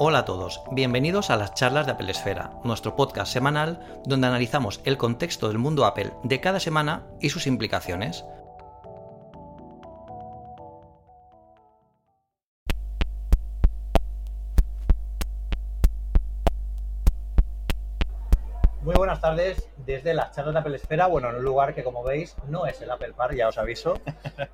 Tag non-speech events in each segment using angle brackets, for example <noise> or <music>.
Hola a todos, bienvenidos a las charlas de Apple Esfera, nuestro podcast semanal donde analizamos el contexto del mundo Apple de cada semana y sus implicaciones. Muy buenas tardes desde las charlas de Apple Esfera, bueno, en un lugar que como veis no es el Apple Park, ya os aviso,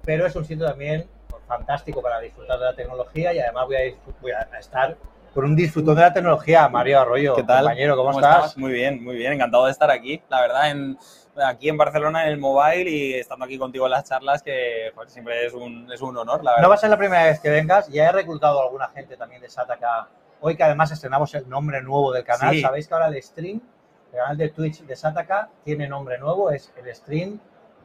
pero es un sitio también fantástico para disfrutar de la tecnología y además voy a, voy a estar con un disfrutón de la tecnología, Mario Arroyo. ¿Qué tal? Compañero, ¿cómo, estás? Muy bien, muy bien, encantado de estar aquí. La verdad, en, aquí en Barcelona, en el mobile y estando aquí contigo en las charlas, que siempre es un, es un honor, la verdad. No va a ser la primera vez que vengas, ya he reclutado a alguna gente también de Sataka. Hoy que además estrenamos el nombre nuevo del canal, Sí. sabéis que ahora el stream, el canal de Twitch de Sataka, tiene nombre nuevo, es el stream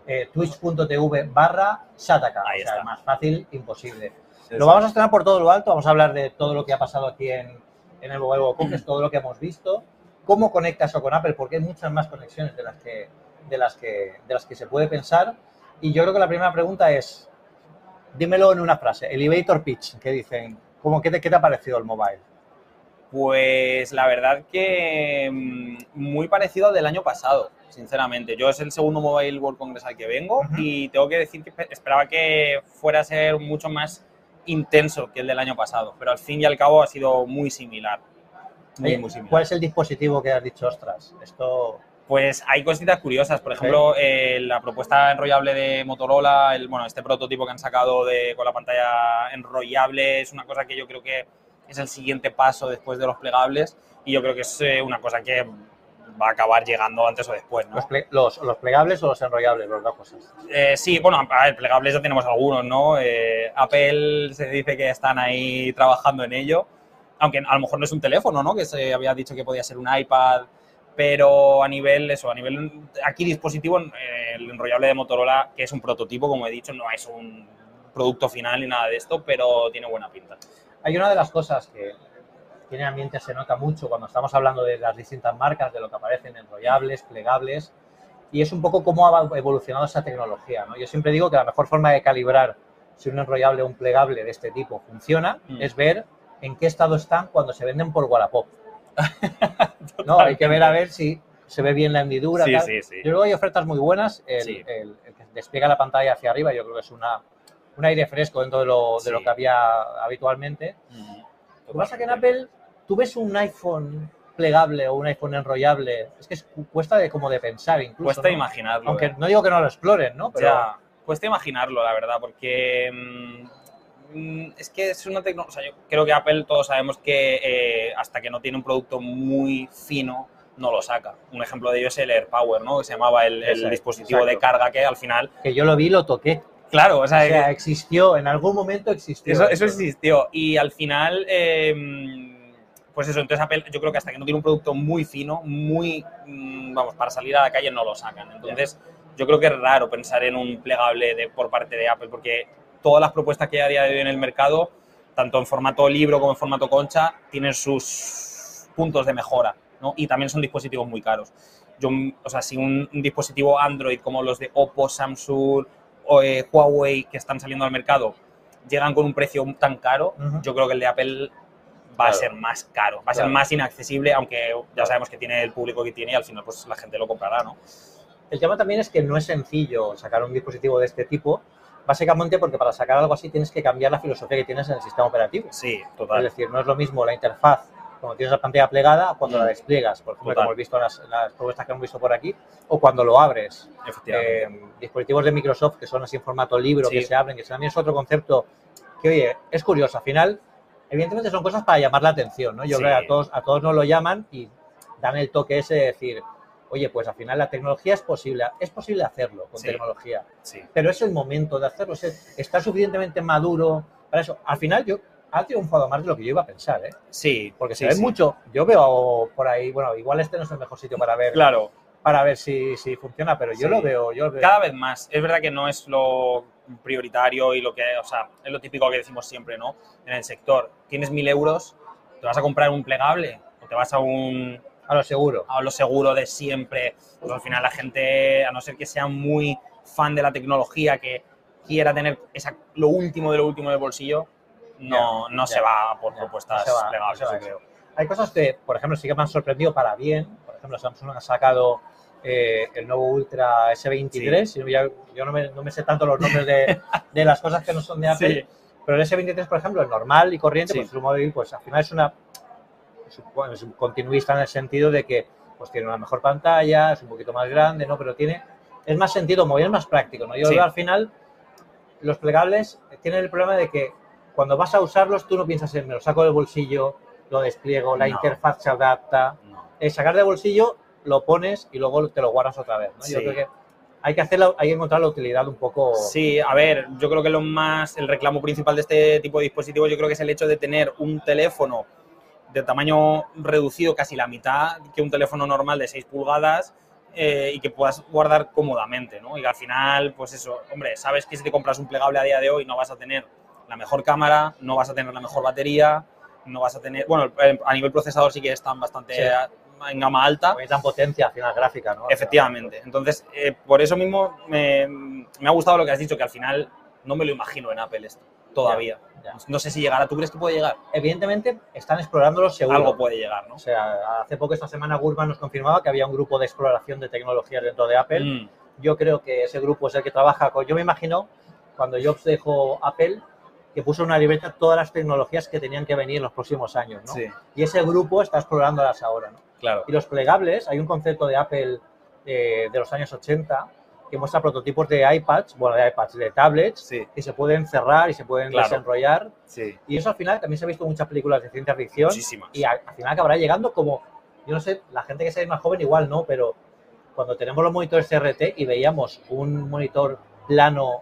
eh, twitch.tv barra Sataka. Ahí o sea, está. más fácil, imposible. Lo vamos a estrenar por todo lo alto, vamos a hablar de todo lo que ha pasado aquí en, en el Mobile World Congress, todo lo que hemos visto, cómo conecta eso con Apple, porque hay muchas más conexiones de las que, de las que, de las que se puede pensar. Y yo creo que la primera pregunta es, dímelo en una frase, elevator pitch, que dicen, ¿cómo, qué, te, ¿qué te ha parecido el mobile? Pues la verdad que mm, muy parecido al del año pasado, sinceramente. Yo es el segundo Mobile World Congress al que vengo y tengo que decir que espe- esperaba que fuera a ser mucho más intenso que el del año pasado, pero al fin y al cabo ha sido muy similar. Muy, Oye, muy similar. ¿Cuál es el dispositivo que has dicho, ostras? Esto... Pues hay cositas curiosas. Por ejemplo, eh, la propuesta enrollable de Motorola, el, bueno, este prototipo que han sacado de, con la pantalla enrollable es una cosa que yo creo que es el siguiente paso después de los plegables y yo creo que es eh, una cosa que va a acabar llegando antes o después. ¿no? Los, ple- los, los plegables o los enrollables? Las dos cosas. Eh, sí, bueno, a ver, plegables ya tenemos algunos, ¿no? Eh, Apple se dice que están ahí trabajando en ello, aunque a lo mejor no es un teléfono, ¿no? Que se había dicho que podía ser un iPad, pero a nivel, eso, a nivel, aquí dispositivo, eh, el enrollable de Motorola, que es un prototipo, como he dicho, no es un producto final ni nada de esto, pero tiene buena pinta. Hay una de las cosas que tiene ambiente, se nota mucho cuando estamos hablando de las distintas marcas, de lo que aparecen enrollables, plegables, y es un poco cómo ha evolucionado esa tecnología. ¿no? Yo siempre digo que la mejor forma de calibrar si un enrollable o un plegable de este tipo funciona Mm. es ver en qué estado están cuando se venden por Wallapop. <laughs> no, hay que ver a ver si se ve bien la hendidura. Sí, tal. sí, sí. Yo que hay ofertas muy buenas. El, el- el que despliega la pantalla hacia arriba, yo creo que es una, un aire fresco dentro de lo, de lo que había habitualmente. Lo que pasa que en Apple, tú ves un iPhone plegable o un iPhone enrollable, es que es- cuesta de, como de pensar incluso. Cuesta ¿no? imaginarlo. Aunque ¿eh? no digo que no lo exploren, ¿no? Pero Ya, cuesta imaginarlo, la verdad, porque mm, mm, es que es una tecnología. O sea, yo creo que Apple todos sabemos que eh, hasta que no tiene un producto muy fino, no lo saca. Un ejemplo de ello es el AirPower, ¿no? Que se llamaba el, el Exacto, dispositivo de exacto. carga que al final. que yo lo vi, lo toqué. Claro, o sea, O sea, que- existió, en algún momento existió. eso, eso existió. Y al final. eh, pues eso, entonces Apple, yo creo que hasta que no tiene un producto muy fino, muy, mm, vamos, para salir a la calle no lo sacan. Entonces, yo creo que es raro pensar en un plegable de, por parte de Apple, porque todas las propuestas que hay a día de hoy en el mercado, tanto en formato libro como en formato concha, tienen sus puntos de mejora, ¿no? Y también son dispositivos muy caros. Yo, o sea, si un, un dispositivo Android como los de Oppo, Samsung o eh, Huawei que están saliendo al mercado llegan con un precio tan caro, yo creo que el de Apple va Claro. a ser más caro, va a ser Claro. más inaccesible, aunque ya sabemos que tiene el público que tiene y al final pues la gente lo comprará, ¿no? El tema también es que no es sencillo sacar un dispositivo de este tipo, básicamente porque para sacar algo así tienes que cambiar la filosofía que tienes en el sistema operativo. Sí, Es total. decir, no es lo mismo la interfaz cuando tienes la pantalla plegada cuando Mm. la despliegas, por ejemplo, Total. como hemos visto en las, en las propuestas que hemos visto por aquí, o cuando lo abres. Efectivamente. Eh, dispositivos de Microsoft que son así en formato libro, Sí. que se abren, que también es otro concepto que, oye, es curioso. Al final, evidentemente son cosas para llamar la atención, ¿no? Yo Sí. creo que a todos, a todos nos lo llaman y dan el toque ese de decir, oye, pues al final la tecnología es posible, es posible hacerlo con Sí. tecnología, sí. pero es el momento de hacerlo, es- está suficientemente maduro para eso. Al final, yo ha triunfado más de lo que yo iba a pensar, ¿eh? Sí, Porque sí, se ve sí. mucho. Yo veo por ahí, bueno, igual este no es el mejor sitio para ver, Claro, para ver si, si funciona, pero yo lo veo, yo lo veo. cada vez más. Es verdad que no es lo prioritario y lo que, o sea, es lo típico que decimos siempre, ¿no? En el sector, tienes mil euros, ¿te vas a comprar un plegable? ¿O te vas a un, A lo seguro. a lo seguro de siempre? Pues al final la gente, a no ser que sea muy fan de la tecnología, que quiera tener esa, lo último de lo último en el bolsillo, no, no se va por propuestas no va, plegables, va creo. Hay cosas que, por ejemplo, sí que me han sorprendido para bien. Por ejemplo, Samsung ha sacado eh, el nuevo Ultra S23. y ya- Yo no me, no me sé tanto los nombres de, de las cosas que no son de Apple. Sí. Pero el S23, por ejemplo, el normal y corriente, Sí. pues móvil, pues al final es una es un, es un continuista en el sentido de que pues tiene una mejor pantalla, es un poquito más grande, ¿no? Pero tiene, es más sentido móvil, es más práctico, ¿no? Yo Sí. al final, los plegables tienen el problema de que cuando vas a usarlos, tú no piensas en me lo saco del bolsillo, lo despliego, la No. interfaz se adapta. No. El sacar del bolsillo, lo pones y luego te lo guardas otra vez, ¿no? Yo creo que hay que hay que encontrar la utilidad un poco. Sí, a ver, yo creo que lo más, el reclamo principal de este tipo de dispositivos, yo creo que es el hecho de tener un teléfono de tamaño reducido, casi la mitad que un teléfono normal de 6 pulgadas eh, y que puedas guardar cómodamente, ¿no? Y al final, pues eso, hombre, sabes que si te compras un plegable a día de hoy no vas a tener la mejor cámara, no vas a tener la mejor batería, no vas a tener, bueno, a nivel procesador sí que están bastante Sí. En gama alta, Necesitan potencia al final gráfica, ¿no? Efectivamente. Entonces, eh, por eso mismo me, me ha gustado lo que has dicho, que al final no me lo imagino en Apple esto, todavía. Ya. No sé si llegará. ¿Tú crees que puede llegar? Evidentemente están explorándolo seguro. Algo puede llegar, ¿no? O sea, hace poco esta semana Gurman nos confirmaba que había un grupo de exploración de tecnologías dentro de Apple. Mm, Yo creo que ese grupo es el que trabaja con. Yo me imagino cuando Jobs dejó Apple que puso en una libreta todas las tecnologías que tenían que venir en los próximos años, ¿no? Sí, Y ese grupo está explorándolas ahora, ¿no? Claro. Y los plegables, hay un concepto de Apple eh, de los años 80 que muestra prototipos de iPads, bueno, de iPads, de tablets, Sí, que se pueden cerrar y se pueden Claro. desenrollar. sí. Y eso al final también se ha visto en muchas películas de ciencia ficción. Muchísimas. Y al, al final acabará llegando como, yo no sé, la gente que sea más joven igual no, pero cuando tenemos los monitores CRT y veíamos un monitor plano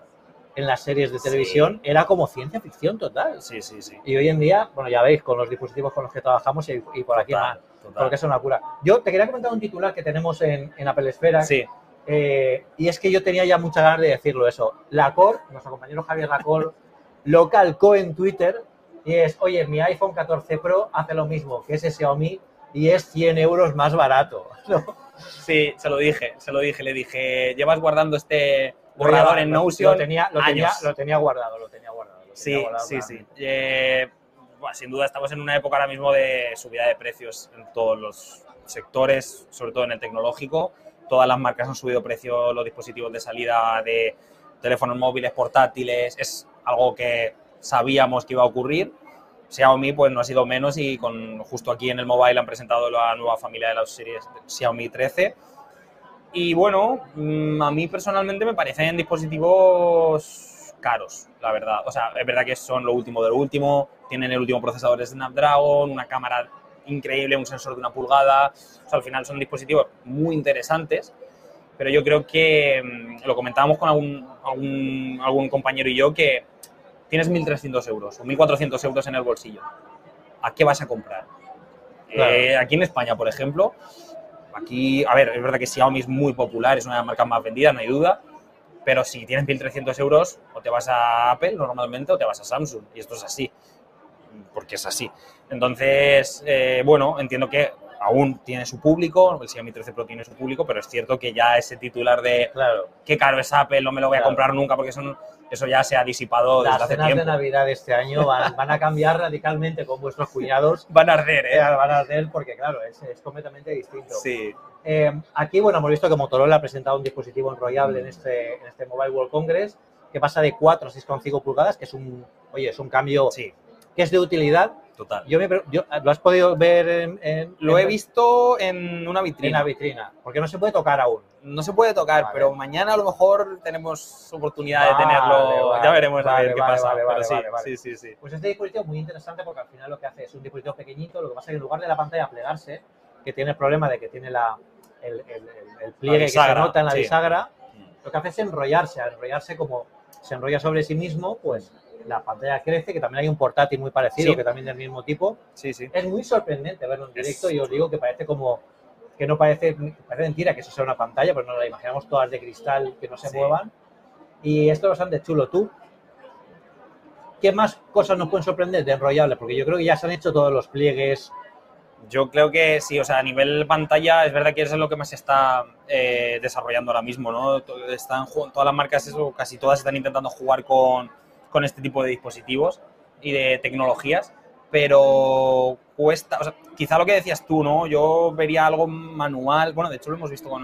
en las series de Sí. televisión, era como ciencia ficción total. Sí, sí, sí. Y hoy en día, bueno, ya veis, con los dispositivos con los que trabajamos y, y por aquí más, Total, porque es una cura. Yo te quería comentar un titular que tenemos en, en Apple Esfera, Sí, eh, y es que yo tenía ya muchas ganas de decirlo eso. Lacor, nuestro compañero Javier Lacor, <laughs> lo calcó en Twitter y es, oye, mi iPhone 14 Pro hace lo mismo que ese Xiaomi y es 100 euros más barato. <laughs> ¿no? sí, se lo dije, se lo dije. Le dije, llevas guardando este borrador en Notion Lo tenía, lo, tenía, años. lo tenía guardado, lo tenía guardado. lo tenía Sí, guardado sí, sí. mí. Eh, sin duda estamos en una época ahora mismo de subida de precios en todos los sectores, sobre todo en el tecnológico. Todas las marcas han subido precio, los dispositivos de salida de teléfonos móviles, portátiles, es algo que sabíamos que iba a ocurrir. Xiaomi pues no ha sido menos y con justo aquí en el mobile han presentado la nueva familia de las series Xiaomi 13. Y bueno, mm, a mí personalmente me parecen dispositivos caros, la verdad. O sea, es verdad que son lo último de lo último, tienen el último procesador de Snapdragon, una cámara increíble, un sensor de una pulgada. O sea, al final son dispositivos muy interesantes, pero yo creo que mm, lo comentábamos con algún, algún, algún compañero y yo que tienes 1.300 euros o 1.400 euros en el bolsillo. ¿A qué vas a comprar? Claro. Eh, aquí en España, por ejemplo, aquí, a ver, es verdad que Xiaomi es muy popular, es una de las marcas más vendidas, no hay duda, pero si tienes 1.300 euros, o te vas a Apple normalmente o te vas a Samsung, y esto es así, porque es así. Entonces, eh, bueno, entiendo que aún tiene su público, el Xiaomi 13 Pro tiene su público, pero es cierto que ya ese titular de Claro. qué caro es Apple, no me lo voy a Claro. comprar nunca, porque son, eso ya se ha disipado desde Las hace cenas tiempo. de Navidad de este año van, <laughs> van a cambiar radicalmente con vuestros cuñados. Van a arder, Eh, van a hacer porque, claro, es, es completamente distinto. Sí, Eh, aquí, bueno, hemos visto que Motorola ha presentado un dispositivo enrollable en este, en este Mobile World Congress que pasa de 4 a 6,5 pulgadas, que es un, oye, es un cambio sí, que es de utilidad. total. Yo me, pre- yo- ¿Lo has podido ver en, en- Lo en- he visto en una en vitrina. la vitrina? Porque no se puede tocar aún. No se puede tocar, Vale. pero mañana a lo mejor tenemos oportunidad de tenerlo. vale, ya veremos a ver qué pasa. pero sí, sí, sí. Pues este dispositivo es muy interesante porque al final lo que hace es un dispositivo pequeñito, lo que pasa es que en lugar de la pantalla plegarse, que tiene el problema de que tiene la, el, el- el- pliegue que se nota en la sí. bisagra, lo que hace es enrollarse, enrollarse como se enrolla sobre sí mismo, pues la pantalla crece, que también hay un portátil muy parecido, Sí. que también del mismo tipo. Sí, sí. Es muy sorprendente verlo en directo Es- y os digo que parece como, que no parece, parece mentira que eso sea una pantalla, pero no la imaginamos todas de cristal que no se muevan. Y esto es bastante chulo. ¿Tú qué más cosas nos pueden sorprender de enrollable? Porque yo creo que ya se han hecho todos los pliegues. Yo creo que sí, o sea, a nivel pantalla es verdad que es lo que más se está eh, desarrollando ahora mismo, ¿no? Están, todas las marcas, casi todas están intentando jugar con, con este tipo de dispositivos. y de tecnologías, pero cuesta, o sea, quizá lo que decías tú, ¿no? Yo vería algo manual, bueno, de hecho lo hemos visto con,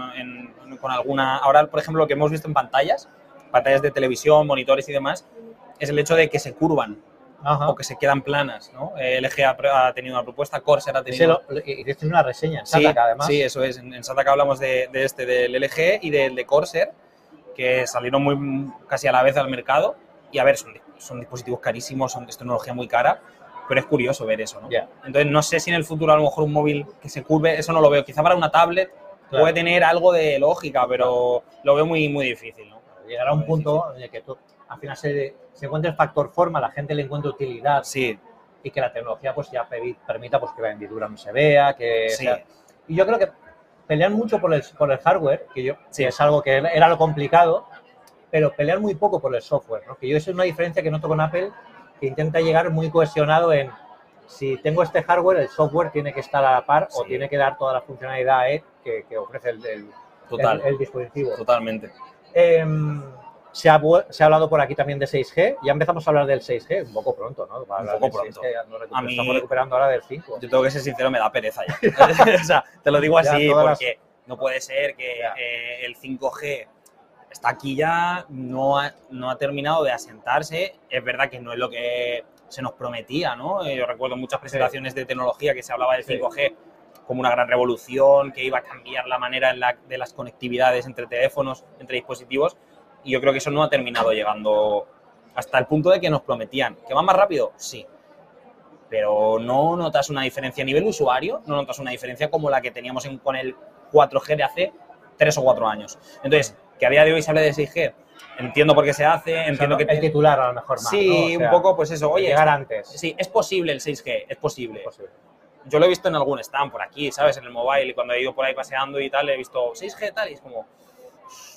con alguna, ahora por ejemplo lo que hemos visto en pantallas, pantallas de televisión, monitores y demás, es el hecho de que se curvan Ajá. o que se quedan planas, ¿no? Eh, LG ha, ha tenido una propuesta, Corsair ha tenido... hiciste una reseña en Sí, Sataka, además. sí, eso es. En, en Sataka hablamos de, de este, del LG y del de Corsair, que salieron muy casi a la vez al mercado. Y a ver, son, son dispositivos carísimos, son, es tecnología muy cara, pero es curioso ver eso, ¿no? Entonces, no sé si en el futuro a lo mejor un móvil que se curve, eso no lo veo. Quizá para una tablet Claro. puede tener algo de lógica, pero lo veo muy, muy difícil, ¿no? Llegará un punto en el que tú, al final se, se encuentra el factor forma, la gente le encuentra utilidad Sí, y que la tecnología pues ya permita pues que la hendidura no se vea, que sí, sea- y yo creo que pelean mucho por el, por el hardware, que yo Sí. que es algo que era lo complicado, pero pelean muy poco por el software, ¿no? Que yo eso es una diferencia que noto con Apple, que intenta llegar muy cohesionado en si tengo este hardware, el software tiene que estar a la par o Sí. tiene que dar toda la funcionalidad eh, que, que ofrece el, el- total, el- el dispositivo. totalmente. Em, se, ha, se ha hablado por aquí también de 6G. Ya empezamos a hablar del 6G, un poco pronto, ¿no? Para Un poco pronto. 6G, ya no recu- A mí- Estamos recuperando ahora del 5. Yo tengo que ser sincero, me da pereza ya. <laughs> <laughs> o sea, te lo digo así todas las- porque no puede ser que eh, el 5G está aquí ya, no ha, no ha terminado de asentarse. Es verdad que no es lo que se nos prometía, ¿no? Eh, Yo recuerdo muchas presentaciones de tecnología que se hablaba del Sí. 5G como una gran revolución, que iba a cambiar la manera en la- de las conectividades entre teléfonos, entre dispositivos, y yo creo que eso no ha terminado llegando hasta el punto de que nos prometían. ¿Que va más rápido? Sí. Pero no notas una diferencia a nivel usuario, no notas una diferencia como la que teníamos en- con el 4G de hace tres o cuatro años. Entonces, que a día de hoy se hable de 6G, entiendo por qué se hace, O sea, entiendo que... el titular a lo mejor más. sí, ¿no? O sea, un poco pues eso, oye, llegar antes. sí, es posible el 6G, es posible. Posible. Yo lo he visto en algún stand por aquí, ¿sabes? En el mobile, y cuando he ido por ahí paseando y tal, he visto 6G tal, y es como,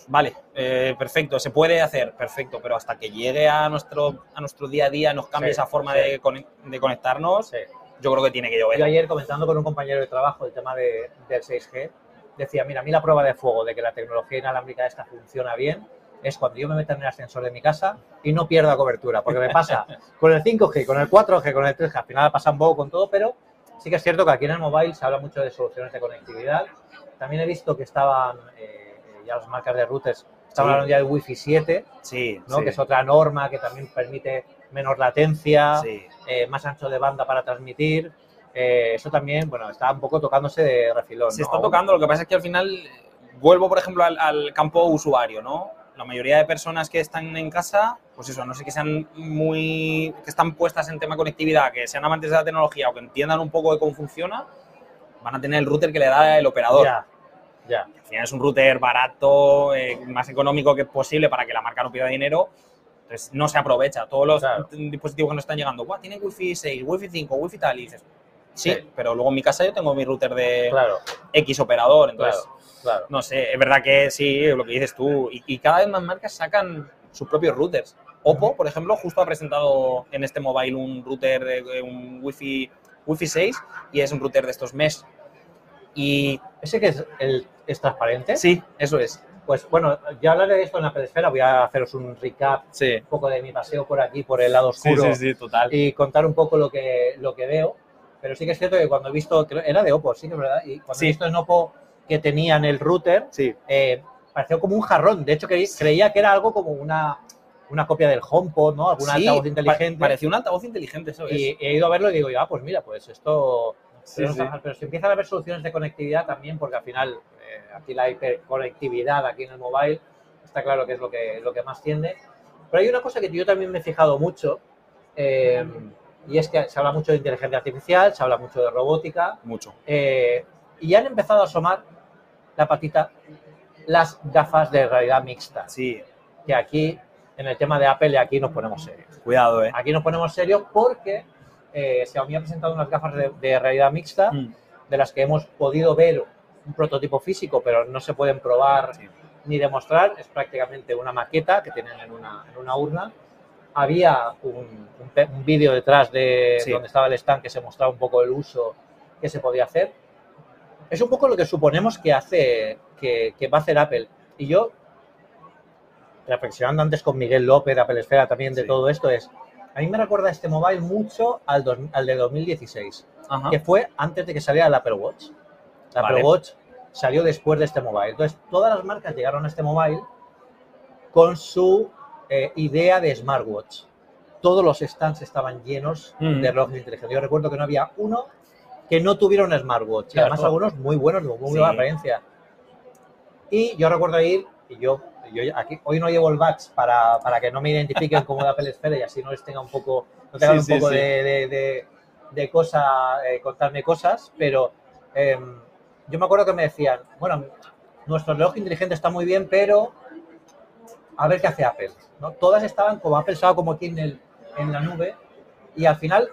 vale, eh, perfecto, se puede hacer, perfecto, pero hasta que llegue a nuestro, a nuestro día a día, nos cambie Sí, esa forma sí. de, de conectarnos, Sí. yo creo que tiene que llover. Yo ayer comentando con un compañero de trabajo el tema de, del 6G, decía, mira, a mí la prueba de fuego de que la tecnología inalámbrica esta funciona bien es cuando yo me meto en el ascensor de mi casa y no pierda cobertura, porque me pasa <laughs> con el 5G, con el 4G, con el 3G, al final pasa un poco con todo, pero sí que es cierto que aquí en el mobile se habla mucho de soluciones de conectividad. También he visto que estaban, eh, ya las marcas de routers, estaban Sí. hablando ya del Wi-Fi 7, Sí, ¿no? sí, que es otra norma que también permite menos latencia, eh, más ancho de banda para transmitir. Eh, eso también, bueno, está un poco tocándose de refilón. Se ¿no? está tocando, lo que pasa es que al final eh, vuelvo, por ejemplo, al, al campo usuario, ¿no? La mayoría de personas que están en casa, pues eso, no sé que sean muy. que están puestas en tema conectividad, que sean amantes de la tecnología o que entiendan un poco de cómo funciona, van a tener el router que le da el operador. Ya, ya. Al final es un router barato, eh, más económico que posible para que la marca no pierda dinero. Entonces no se aprovecha. Todos los Claro. dispositivos que nos están llegando, "Buah, tiene Wi-Fi 6, Wi-Fi 5, Wi-Fi tal, y dices, sí, Sí. pero luego en mi casa yo tengo mi router de Claro, X operador. Entonces, claro, no sé, es verdad que sí, lo que dices tú. Y, y cada vez más marcas sacan sus propios routers. Oppo, por ejemplo, justo ha presentado en este mobile un router, de, un Wi-Fi, Wi-Fi 6 y es un router de estos mesh. Y ¿Ese que es, el, es transparente? sí, eso es. Pues bueno, ya hablaré de esto en la pedesfera. Voy a haceros un recap Sí. un poco de mi paseo por aquí, por el lado oscuro. sí, sí, total. y contar un poco lo que, lo que veo. Pero sí que es cierto que cuando he visto, era de Oppo, sí que es verdad, y cuando Sí. he visto en Oppo que tenían el router, Sí. eh, pareció como un jarrón. De hecho, creí- creía que era algo como una, una copia del HomePod, ¿no? Algún altavoz inteligente. parecía un altavoz inteligente, eso es. y he ido a verlo y digo, ah, pues mira, pues esto... Sí, pero, sí. Pero si empiezan a haber soluciones de conectividad también, porque al final eh, aquí la hiperconectividad aquí en el mobile está claro que es lo que, lo que más tiende. Pero hay una cosa que yo también me he fijado mucho, eh, y es que se habla mucho de inteligencia artificial, se habla mucho de robótica, Mucho. eh, y han empezado a asomar la patita las gafas de realidad mixta, Sí, que aquí, en el tema de Apple, aquí nos ponemos serios. cuidado, eh. Aquí nos ponemos serios porque eh, Xiaomi ha presentado unas gafas de, de realidad mixta Mm. de las que hemos podido ver un prototipo físico, pero no se pueden probar Sí. ni demostrar. Es prácticamente una maqueta que tienen en una, en una urna. Había un, un vídeo detrás de Sí. donde estaba el stand que se mostraba un poco el uso que se podía hacer. Es un poco lo que suponemos que hace, que, que va a hacer Apple. Y yo, reflexionando antes con Miguel López de Apple Esfera también de Sí. todo esto, es, A mí me recuerda este mobile mucho al, dos- al de 2016, Ajá. que fue antes de que saliera el Apple Watch. El Apple. Watch salió después de este mobile. Entonces, todas las marcas llegaron a este mobile con su eh, idea de smartwatch. Todos los stands estaban llenos Mm. de relojes inteligentes. Yo recuerdo que no había uno que no tuviera un smartwatch. Y además algunos muy buenos, de muy Sí. buena apariencia. Y yo recuerdo ir, y yo, yo aquí, hoy no llevo el badge para, para que no me identifiquen como de Apple Esfera y así no les tenga un poco, no tengan Sí, un poco sí. de, de, de- de cosa, eh, contarme cosas, pero em, yo me acuerdo que me decían, bueno, nuestro reloj inteligente está muy bien, pero a ver qué hace Apple. ¿no? Todas estaban como Apple estaba como aquí en, el, en la nube y al final,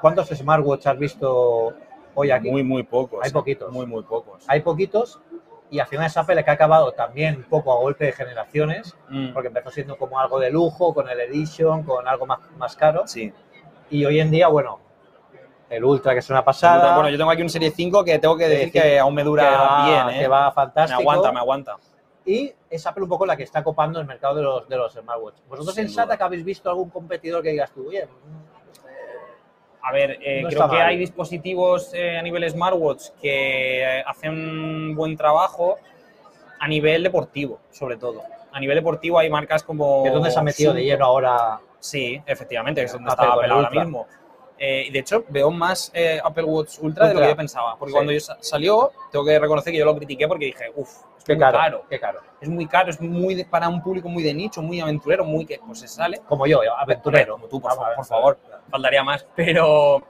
¿cuántos smartwatch has visto hoy aquí? Muy, muy pocos. Hay eh. poquitos. Muy, muy pocos. Hay poquitos y al final es Apple que ha acabado también un poco a golpe de generaciones, Mm. porque empezó siendo como algo de lujo, con el Edition, con algo más, más caro. Sí. Y hoy en día, bueno, el Ultra, que es una pasada. Bueno, yo tengo aquí un Serie 5 que tengo que decir que aún me dura que va, bien, ¿eh? que va me fantástico. aguanta, me aguanta. Y es Apple un poco la que está copando el mercado de los, de los smartwatch. ¿Vosotros Sin en SATA que habéis visto algún competidor que digas tú, oye, A ver, eh, No creo que hay dispositivos eh, a nivel smartwatch que eh, hacen un buen trabajo a nivel deportivo, sobre todo. A nivel deportivo hay marcas como... que dónde se ha metido de lleno ahora? Sí, efectivamente, que es donde está Apple ahora mismo. Eh, y de hecho, veo más eh, Apple Watch Ultra, de lo que yo pensaba. Porque Sí. cuando yo sa- salió, tengo que reconocer que yo lo critiqué porque dije, uff, es Qué muy caro, caro. qué caro. Es muy caro, es muy de- para un público muy de nicho, muy aventurero, muy que pues se sale. Como yo, aventurero. Como tú, por, Vamos a fa- ver. por favor, faltaría más. Pero,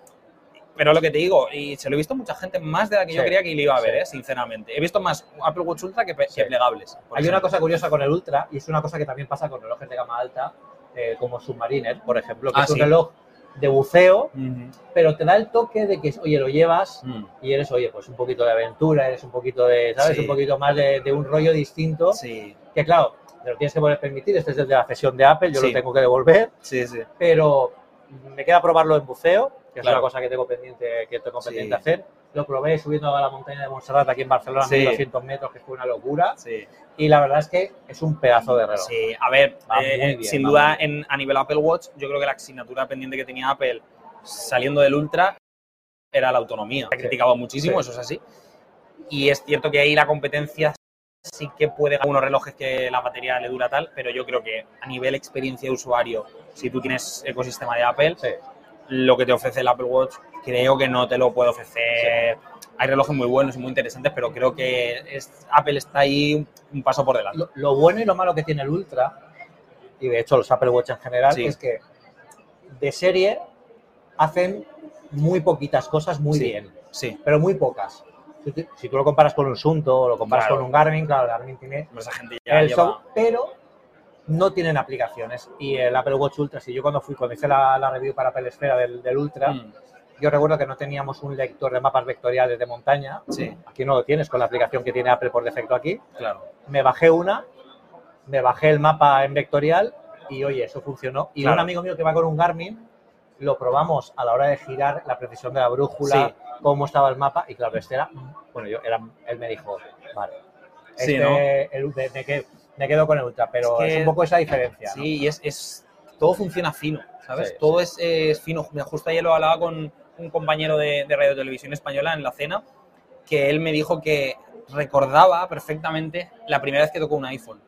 pero lo que te digo, y se lo he visto a mucha gente más de la que yo creía que le iba a ver, sí. eh, sinceramente. He visto más Apple Watch Ultra que, que plegables. Hay una cosa curiosa con el Ultra y es una cosa que también pasa con relojes de gama alta, eh, como Submariner, por ejemplo, que Ah, es un reloj de buceo, pero te da el toque de que, oye, lo llevas Mm. y eres, oye, pues un poquito de aventura, eres un poquito de, ¿sabes? Sí. Un poquito más de, de un rollo distinto, Sí, que claro, te lo tienes que poder permitir, este es el de la cesión de Apple, yo Sí. lo tengo que devolver, sí, sí. pero me queda probarlo en buceo, que es Claro. una cosa que tengo pendiente, que tengo Sí. pendiente hacer. Lo probé subiendo a la montaña de Montserrat aquí en Barcelona, Sí. 1200 metros, que fue una locura. sí. Y la verdad es que es un pedazo de reloj. Sí, a ver, eh, bien, sin duda en, a nivel Apple Watch, yo creo que la asignatura pendiente que tenía Apple saliendo del Ultra era la autonomía. Se ha Sí, criticado muchísimo, sí. eso es así. Y es cierto que ahí la competencia sí que puede ganar unos relojes que la batería le dura tal, pero yo creo que a nivel experiencia de usuario, si tú tienes ecosistema de Apple, Sí. Lo que te ofrece el Apple Watch creo que no te lo puede ofrecer. Hay relojes muy buenos y muy interesantes, pero creo que es- Apple está ahí un, paso por delante. Lo, lo bueno y lo malo que tiene el Ultra, y de hecho los Apple Watch en general, Sí. es que de serie hacen muy poquitas cosas muy Sí. bien, Sí, pero muy pocas. Si, tú- si tú lo comparas con un Sunto o lo comparas Claro. con un Garmin, claro, el Garmin tiene esa gente ya el lleva... soft- pero no tienen aplicaciones. Y el Apple Watch Ultra, si yo cuando fui, cuando hice la, la review para Apple Esfera del, del Ultra, Mm, yo recuerdo que no teníamos un lector de mapas vectoriales de montaña. Sí, Aquí no lo tienes con la aplicación que tiene Apple por defecto aquí. claro. Me bajé una, me bajé el mapa en vectorial y oye, eso funcionó. Y Claro. un amigo mío que va con un Garmin, lo probamos a la hora de girar la precisión de la brújula, Sí. cómo estaba el mapa y claro, este era, bueno, yo, era, él me dijo, vale, Sí, este, ¿no? el- quedo, me quedo con el Ultra, pero Es es, que- un poco esa diferencia. ¿no? Sí, y es, es- todo funciona fino, ¿sabes? Sí, todo Es, es fino. Justo ayer lo hablaba con un compañero de, de Radio Televisión Española en la cena, que él me dijo que recordaba perfectamente la primera vez que tocó un iPhone,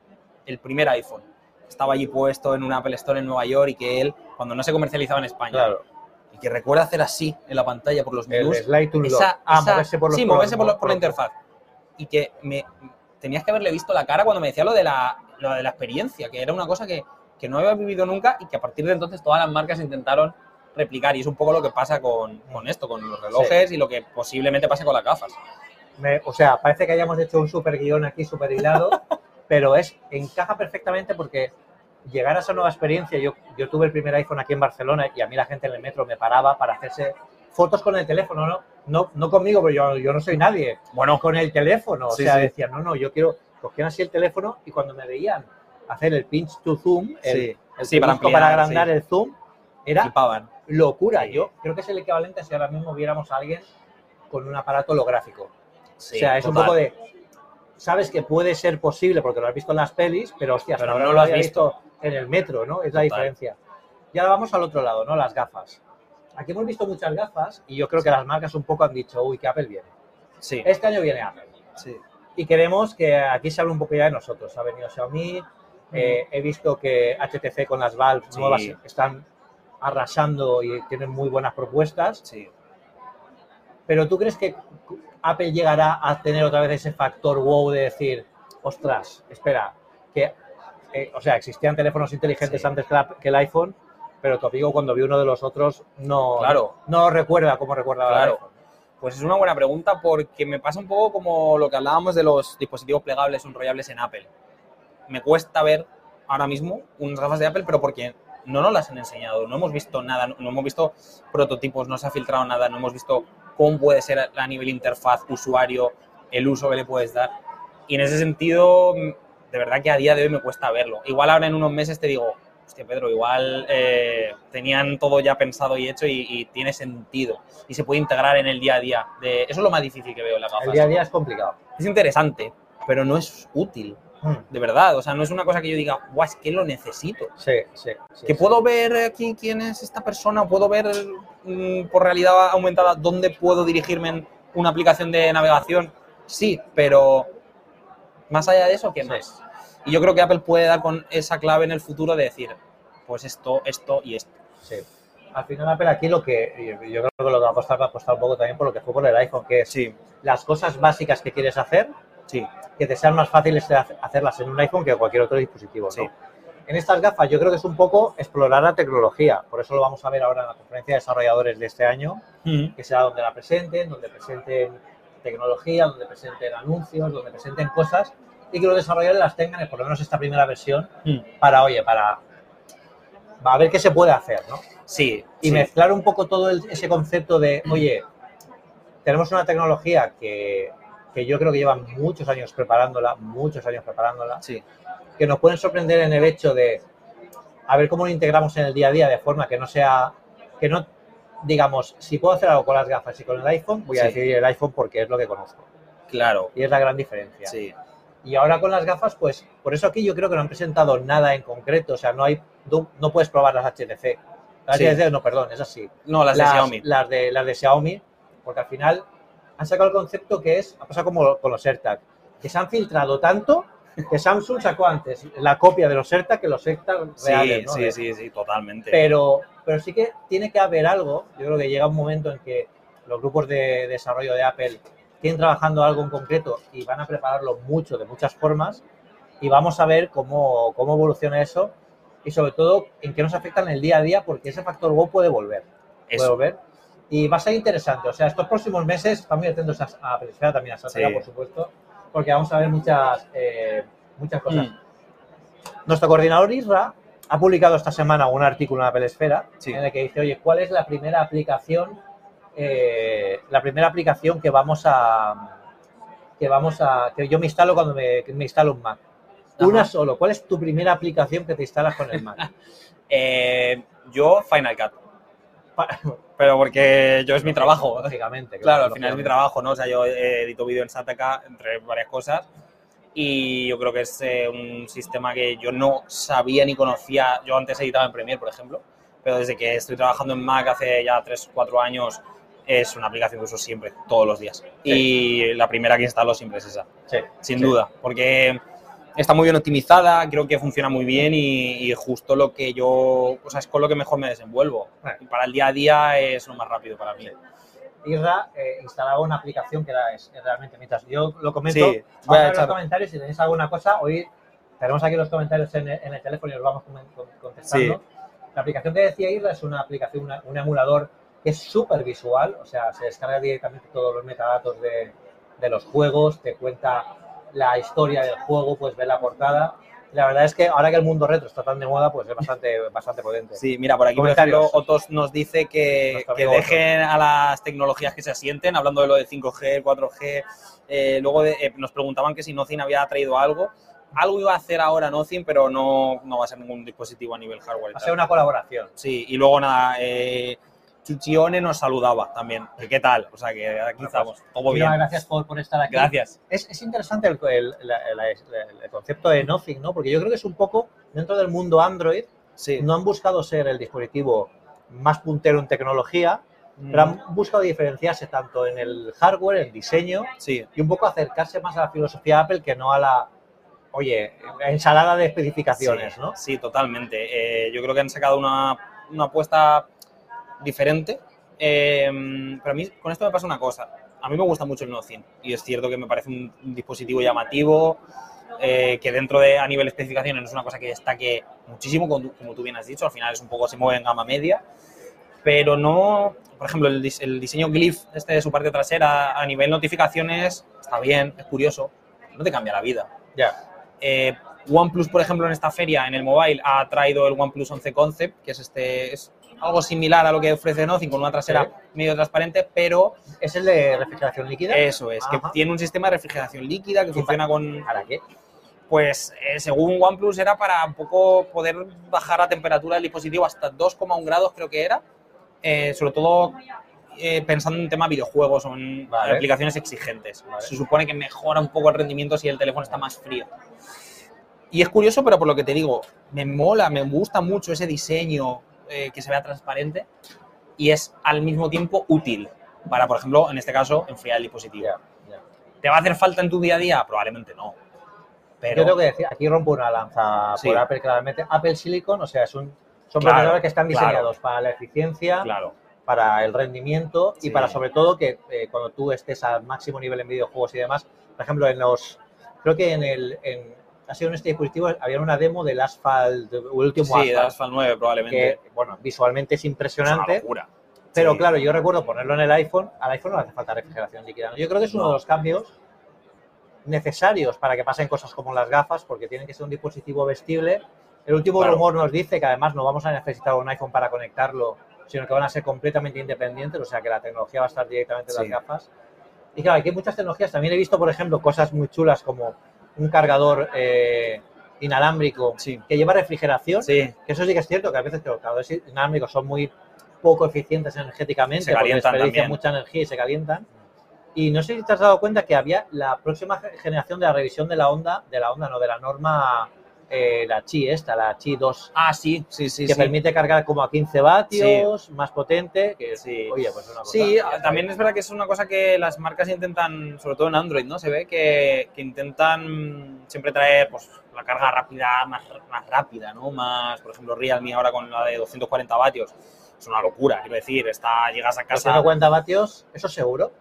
el primer iPhone. Estaba allí puesto en un Apple Store en Nueva York y que él, cuando no se comercializaba en España, Claro, y que recuerda hacer así en la pantalla por los el menús, slide to unlock. esa, ah, esa- moverse por los sí, por moverse por, la- por la interfaz. Y que me tenías que haberle visto la cara cuando me decía lo de la, lo de la experiencia, que era una cosa que, que no había vivido nunca y que a partir de entonces todas las marcas intentaron replicar. Y es un poco lo que pasa con, con esto, con los relojes y lo que posiblemente pase con las gafas. Me- o sea, parece que hayamos hecho un super guion aquí, super hilado, <laughs> pero es encaja perfectamente porque llegar a esa nueva experiencia, yo, yo tuve el primer iPhone aquí en Barcelona y a mí la gente en el metro me paraba para hacerse fotos con el teléfono, ¿no? No, no conmigo, pero yo, yo no soy nadie. Bueno, Con el teléfono, o Sí, sea, sí. decían, no, no, yo quiero, cogían así el teléfono y cuando me veían hacer el pinch to zoom, el, Sí. el para ampliar, para agrandar el zoom, era flipaban. locura. Yo creo que es el equivalente si ahora mismo viéramos a alguien con un aparato holográfico. O sea, es un poco de. Sabes que puede ser posible porque lo has visto en las pelis, pero hostia, Pero ahora no no lo lo has visto. visto en el metro, ¿no? Es la diferencia. Y ahora vamos al otro lado, ¿no? Las gafas. Aquí hemos visto muchas gafas y yo creo que las marcas un poco han dicho, uy, que Apple viene. Sí. Este año viene Apple. sí. Y queremos que aquí se hable un poco ya de nosotros. Ha venido Xiaomi, eh, he visto que HTC con las Valve Sí. nuevas están arrasando y tienen muy buenas propuestas. Sí. Pero ¿tú crees que Apple llegará a tener otra vez ese factor wow de decir, ostras, espera, que, eh, o sea, existían teléfonos inteligentes Sí. antes que, la- que el iPhone, pero tu amigo cuando vio uno de los otros no, Claro. no recuerda cómo recordaba el Claro. Pues es una buena pregunta porque me pasa un poco como lo que hablábamos de los dispositivos plegables o enrollables en Apple. Me cuesta ver ahora mismo unas gafas de Apple, pero porque no nos las han enseñado, no hemos visto nada, no, hemos visto prototipos, no se ha filtrado nada, no hemos visto cómo puede ser a nivel interfaz, usuario, el uso que le puedes dar. Y en ese sentido, de verdad que a día de hoy me cuesta verlo. Igual ahora en unos meses te digo, hostia Pedro, igual eh, tenían todo ya pensado y hecho y, y tiene sentido. Y se puede integrar en el día a día. De, eso es lo más difícil que veo en las gafas. El día a día es complicado. Es interesante, pero no es útil, Mm, de verdad. O sea, no es una cosa que yo diga, guau, es que lo necesito. Sí, sí. sí, Que sí. puedo ver aquí quién es esta persona, puedo ver mm, por realidad aumentada dónde puedo dirigirme en una aplicación de navegación. Sí, pero más allá de eso, ¿qué Sí. más? Y yo creo que Apple puede dar con esa clave en el futuro de decir, pues esto, esto y esto. Sí. Al final Apple aquí lo que, yo creo que lo que va a apostar va a apostar un poco también por lo que fue por el iPhone, que es Sí, las cosas básicas que quieres hacer, sí, que te sean más fáciles de hacerlas en un iPhone que en cualquier otro dispositivo. ¿no? Sí. En estas gafas yo creo que es un poco explorar la tecnología, por eso lo vamos a ver ahora en la conferencia de desarrolladores de este año, Mm, que será donde la presenten, donde presenten tecnología, donde presenten anuncios, donde presenten cosas y que los desarrolladores las tengan, en por lo menos esta primera versión, mm. para, oye, para, para ver qué se puede hacer, ¿no? Sí, y sí. mezclar un poco todo el- ese concepto de, oye, tenemos una tecnología que, que yo creo que llevan muchos años preparándola, muchos años preparándola, Sí, que nos pueden sorprender en el hecho de a ver cómo lo integramos en el día a día de forma que no sea, que no, digamos, si puedo hacer algo con las gafas y con el iPhone, voy a decidir el iPhone porque es lo que conozco. claro. Y es la gran diferencia. Sí, Y ahora con las gafas, pues, por eso aquí yo creo que no han presentado nada en concreto, o sea, no hay, no, no puedes probar las HTC. Las Sí. HTC, no, perdón, es así. no, las de Xiaomi. Las de, las de Xiaomi, porque al final han sacado el concepto que es, ha pasado como con los AirTag, que se han filtrado tanto que Samsung sacó antes la copia de los AirTag que los AirTag Sí, reales, ¿no? sí, De- sí, sí, totalmente. Pero, pero sí que tiene que haber algo, yo creo que llega un momento en que los grupos de desarrollo de Apple tienen trabajando algo en concreto y van a prepararlo mucho, de muchas formas, y vamos a ver cómo, cómo evoluciona eso y sobre todo en qué nos afecta en el día a día, porque ese factor wow puede volver puede Eso. volver. Y va a ser interesante. O sea, estos próximos meses, están muy atentos a, a Pelesfera, también a Satella, Sí. por supuesto, porque vamos a ver muchas, eh, muchas cosas. Mm, Nuestro coordinador Isra ha publicado esta semana un artículo en la Pelesfera Sí. en el que dice, oye, ¿cuál es la primera aplicación, eh, la primera aplicación que vamos a, que vamos a, que yo me instalo cuando me, me instalo un Mac? Una solo. ¿Cuál es tu primera aplicación que te instalas con el Mac? <laughs> eh, yo, Final Cut. <laughs> Pero porque yo es mi trabajo. Lógicamente. Claro, al final es mi trabajo, ¿no? O sea, yo edito vídeo en Sataka, entre varias cosas, y yo creo que es eh, un sistema que yo no sabía ni conocía. Yo antes editaba en Premiere, por ejemplo, pero desde que estoy trabajando en Mac hace ya 3 4 años, es una aplicación que uso siempre, todos los días. Y la primera que instalo siempre es esa, Sí, sin sí. duda, porque está muy bien optimizada, creo que funciona muy bien y, y justo lo que yo, o sea, es con lo que mejor me desenvuelvo. Y para el día a día es lo más rápido para mí. Isra eh, instalaba una aplicación que era es, realmente, mientras yo lo comento, Sí, vamos voy a a ver los comentarios si tenéis alguna cosa, hoy tenemos aquí los comentarios en el, en el teléfono y os vamos contestando. La aplicación que decía Isra es una aplicación, una- un emulador que es súper visual, o sea, se descarga directamente todos los metadatos de, de los juegos, te cuenta la historia del juego, puedes ver la portada. La verdad es que ahora que el mundo retro está tan de moda, pues es bastante, bastante potente. Sí, mira, por aquí, por ejemplo, Otos nos dice que, que dejen a las tecnologías que se asienten, hablando de lo de 5G, 4G. eh, luego de- eh, nos preguntaban que si Nocin había traído algo. Algo iba a hacer ahora Nocin, pero no, no va a ser ningún dispositivo a nivel hardware. Va a ser una colaboración. Sí, y luego nada, eh, Chuchione nos saludaba también. ¿Qué tal? O sea, que aquí estamos, todo bien. gracias por, por estar aquí. Gracias. Es, es interesante el, el- concepto de Nothing, ¿no? Porque yo creo que es un poco, dentro del mundo Android, Sí. no han buscado ser el dispositivo más puntero en tecnología, pero han buscado diferenciarse tanto en el hardware, en el diseño, Sí, y un poco acercarse más a la filosofía Apple que no a la, oye, ensalada de especificaciones, sí, ¿no? Sí, totalmente. Eh, yo creo que han sacado una, una apuesta diferente. Eh, pero a mí con esto me pasa una cosa. A mí me gusta mucho el Nothing y es cierto que me parece un, dispositivo llamativo, eh, que dentro de a nivel especificaciones no es una cosa que destaque muchísimo, como tú, bien has dicho, al final es un poco, se mueve en gama media, pero no, por ejemplo, el, dis- el diseño Glyph este de su parte trasera a nivel notificaciones está bien, es curioso, no te cambia la vida. Ya. Eh, OnePlus, por ejemplo, en esta feria, en el mobile, ha traído el OnePlus 11 Concept, que es este es algo similar a lo que ofrece Nothing, con una trasera Sí. medio transparente, pero ¿Es el de refrigeración líquida? eso es, que tiene un sistema de refrigeración líquida que funciona con, ¿Para qué? pues eh, según OnePlus era para un poco poder bajar la temperatura del dispositivo hasta 2,1 grados creo que era, Eh, sobre todo eh, pensando en tema videojuegos o en Vale. aplicaciones exigentes. Vale. Se supone que mejora un poco el rendimiento si el teléfono está más frío. Y es curioso, pero por lo que te digo, me mola, me gusta mucho ese diseño eh, que se vea transparente y es al mismo tiempo útil para, por ejemplo, en este caso, enfriar el dispositivo. ¿Te va a hacer falta en tu día a día? Probablemente no. Pero Yo tengo que decir, aquí rompo una lanza Sí. por Apple claramente. Apple Silicon, o sea, es un- son Claro, procesadores que están claro. diseñados para la eficiencia, claro, para el rendimiento y Sí. para sobre todo que eh, cuando tú estés al máximo nivel en videojuegos y demás, por ejemplo, en los, creo que en el, en, ha sido en este dispositivo, había una demo del Asphalt, el último sí, Asphalt, Asphalt 9 probablemente. que, bueno, visualmente es Es una impresionante, locura. pero Sí. claro, yo recuerdo ponerlo en el iPhone, al iPhone no le hace falta refrigeración líquida. Yo creo que es uno No. de los cambios necesarios para que pasen cosas como las gafas, porque tienen que ser un dispositivo vestible. El último Claro. rumor nos dice que además no vamos a necesitar un iPhone para conectarlo, sino que van a ser completamente independientes, o sea que la tecnología va a estar directamente en Sí. las gafas. Y claro, aquí hay muchas tecnologías. También he visto, por ejemplo, cosas muy chulas como un cargador eh, inalámbrico Sí. que lleva refrigeración, Sí, que eso sí que es cierto, que a veces que los cargadores inalámbricos son muy poco eficientes energéticamente, Se porque desperdician mucha energía y se calientan. Y no sé si te has dado cuenta que había la próxima ge- generación de la revisión de la onda, de la onda, no, de la norma, eh, la Qi esta, la Qi 2, Ah, sí, sí, sí. que sí. permite cargar como a 15 vatios, más potente, que Sí. oye, pues es una cosa. Sí, también es verdad que es una cosa que las marcas intentan, sobre todo en Android, ¿no? Se ve que, que intentan siempre traer pues, la carga rápida, más, más rápida, ¿no? Más, por ejemplo, Realme ahora con la de 240 vatios. Es una locura, quiero decir, está, llegas a casa... 250 vatios, eso seguro.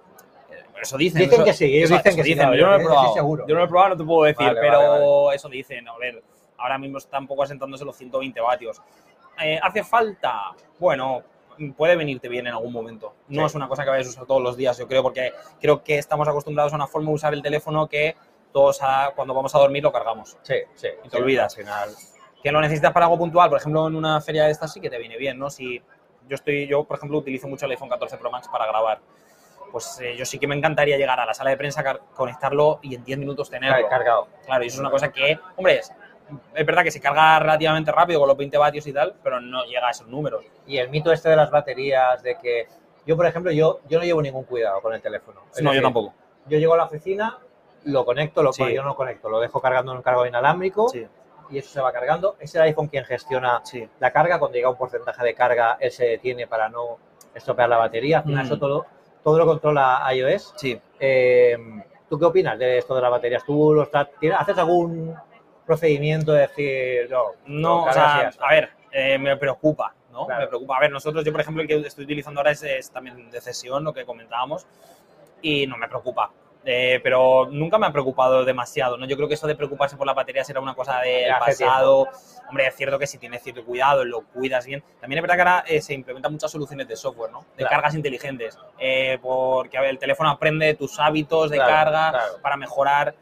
Eso dicen. Dicen eso- que sí, ellos eso- dicen eso que sí, dicen, yo no lo he yo probado. Yo no lo he probado, no te puedo decir, Vale, pero vale, vale. eso dicen. A ver, ahora mismo está un poco asentándose los 120 vatios. Eh, ¿Hace falta? Bueno, puede venirte bien en algún momento. No Sí. es una cosa que vayas a usar todos los días, yo creo, porque creo que estamos acostumbrados a una forma de usar el teléfono que todos a- cuando vamos a dormir lo cargamos. Sí, sí. Y te sí, olvidas. Al final. Que lo necesitas para algo puntual, por ejemplo, en una feria de estas sí que te viene bien, ¿no? Si yo estoy, yo por ejemplo utilizo mucho el iPhone 14 Pro Max para grabar, pues eh, yo sí que me encantaría llegar a la sala de prensa, conectarlo y en 10 minutos tenerlo. Cargado. Claro, y eso es una cosa que, hombre, es, verdad que se carga relativamente rápido con los 20 vatios y tal, pero no llega a esos números. Y el mito este de las baterías, de que yo, por ejemplo, yo, yo no llevo ningún cuidado con el teléfono. Es no, yo tampoco. Yo llego a la oficina, lo conecto, lo, Sí. yo no lo conecto, lo dejo cargando en un cargador inalámbrico Sí, y eso se va cargando. Es el iPhone quien gestiona sí. la carga, cuando llega un porcentaje de carga, él se detiene para no estropear la batería. Al final Mm. eso todo, todo lo controla iOS. Sí. Eh, ¿Tú qué opinas de esto de las baterías? ¿Tú lo estás- tienes- haces algún procedimiento de decir, no, No, o sea, a ver, eh, me preocupa, ¿no? Claro. Me preocupa. A ver, nosotros, yo por ejemplo, el que estoy utilizando ahora es, es también de cesión, lo que comentábamos, y no me preocupa. Eh, pero nunca me ha preocupado demasiado, ¿no? Yo creo que eso de preocuparse por la batería será una cosa del hace pasado. Hombre, es cierto que si tienes cierto cuidado, lo cuidas bien. También es verdad que ahora eh, se implementan muchas soluciones de software, ¿no? De Claro. cargas inteligentes. Eh, porque a ver, el teléfono aprende tus hábitos de Claro, carga claro. para mejorar.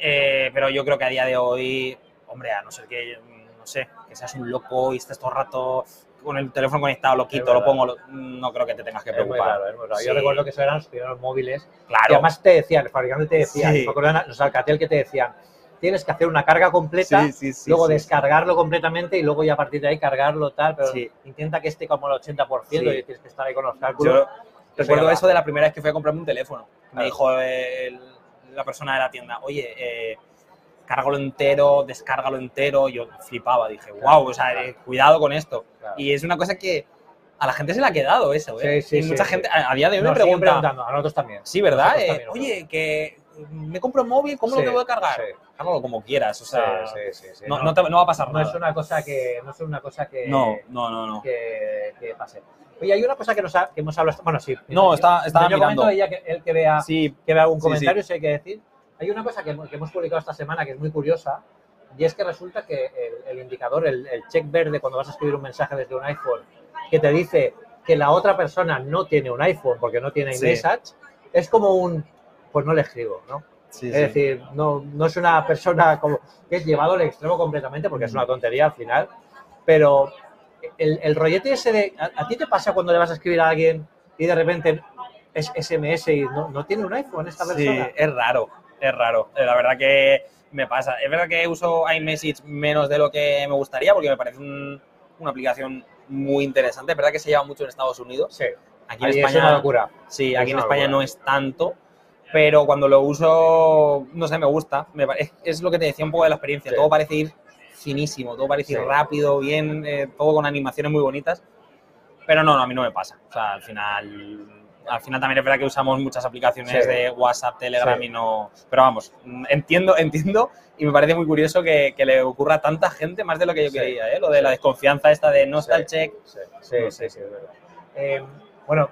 Eh, pero yo creo que a día de hoy, hombre, a no ser que, no sé, que seas un loco y estés todo el rato con el teléfono conectado, lo quito, lo pongo, lo- no creo que te tengas que preocupar. raro. Sí. Yo recuerdo que eso eran los primeros móviles Claro, Y además te decían, el fabricante te decía, Sí. me los Alcatel que te decían, tienes que hacer una carga completa, Sí, luego descargarlo completamente y luego ya a partir de ahí cargarlo tal, pero intenta que esté como al 80% Sí. y tienes que estar ahí con los cálculos. Yo recuerdo eso de la primera vez que fui a comprarme un teléfono. Me Claro. dijo el- la persona de la tienda, oye, eh, cárgalo entero, descárgalo entero. Yo flipaba, dije, wow, o sea, eh, cuidado con esto. Claro. Y es una cosa que a la gente se le ha quedado eso, ¿eh? Sí, sí, y mucha sí, gente, sí. a, a día de hoy me pregunta, preguntando, a nosotros también. sí, ¿verdad? Eh, también, oye, que me compro un móvil, ¿cómo lo tengo que cargar? sí. Cárgalo como quieras, o sea, no, no te- no va a pasar no nada. es una cosa que no es una cosa que no, no, no, no. que, que pase. Oye, hay una cosa que, nos ha- que hemos hablado. Bueno, sí. No, está- estaba yo mirando. ella que el que vea, Sí, que vea algún Sí, comentario, si hay que decir. Hay una cosa que, hemos- que hemos publicado esta semana que es muy curiosa y es que resulta que el, el indicador, el, el check verde cuando vas a escribir un mensaje desde un iPhone que te dice que la otra persona no tiene un iPhone porque no tiene Sí. iMessage, es como un, pues no le escribo, ¿no? sí, Es decir, no, no es una persona como que es llevado al extremo completamente, porque es una tontería al final, pero el, el rollete ese de... ¿a, a ti te pasa cuando le vas a escribir a alguien y de repente es SMS y no, no tiene un iPhone esta Sí, persona? es raro, es raro. Eh, La verdad que me pasa. Es verdad que uso iMessage menos de lo que me gustaría porque me parece un- una aplicación muy interesante. Es verdad que se lleva mucho en Estados Unidos. Sí, Aquí en Ahí es España, una locura. sí, es aquí en España locura. no es tanto. Pero cuando lo uso, no sé, me gusta. Me es lo que te decía un poco de la experiencia. Sí. Todo parece ir finísimo, todo parece Sí. rápido, bien, eh, todo con animaciones muy bonitas. Pero no, no, a mí no me pasa. O sea, al final, al final también es verdad que usamos muchas aplicaciones Sí. de WhatsApp, Telegram Sí. y no. Pero vamos, entiendo, entiendo y me parece muy curioso que, que le ocurra a tanta gente más de lo que yo Sí. creía, ¿eh? Lo de la desconfianza esta de no está el check. Sí, sí, No sí, sé. sí, es verdad. Eh, bueno,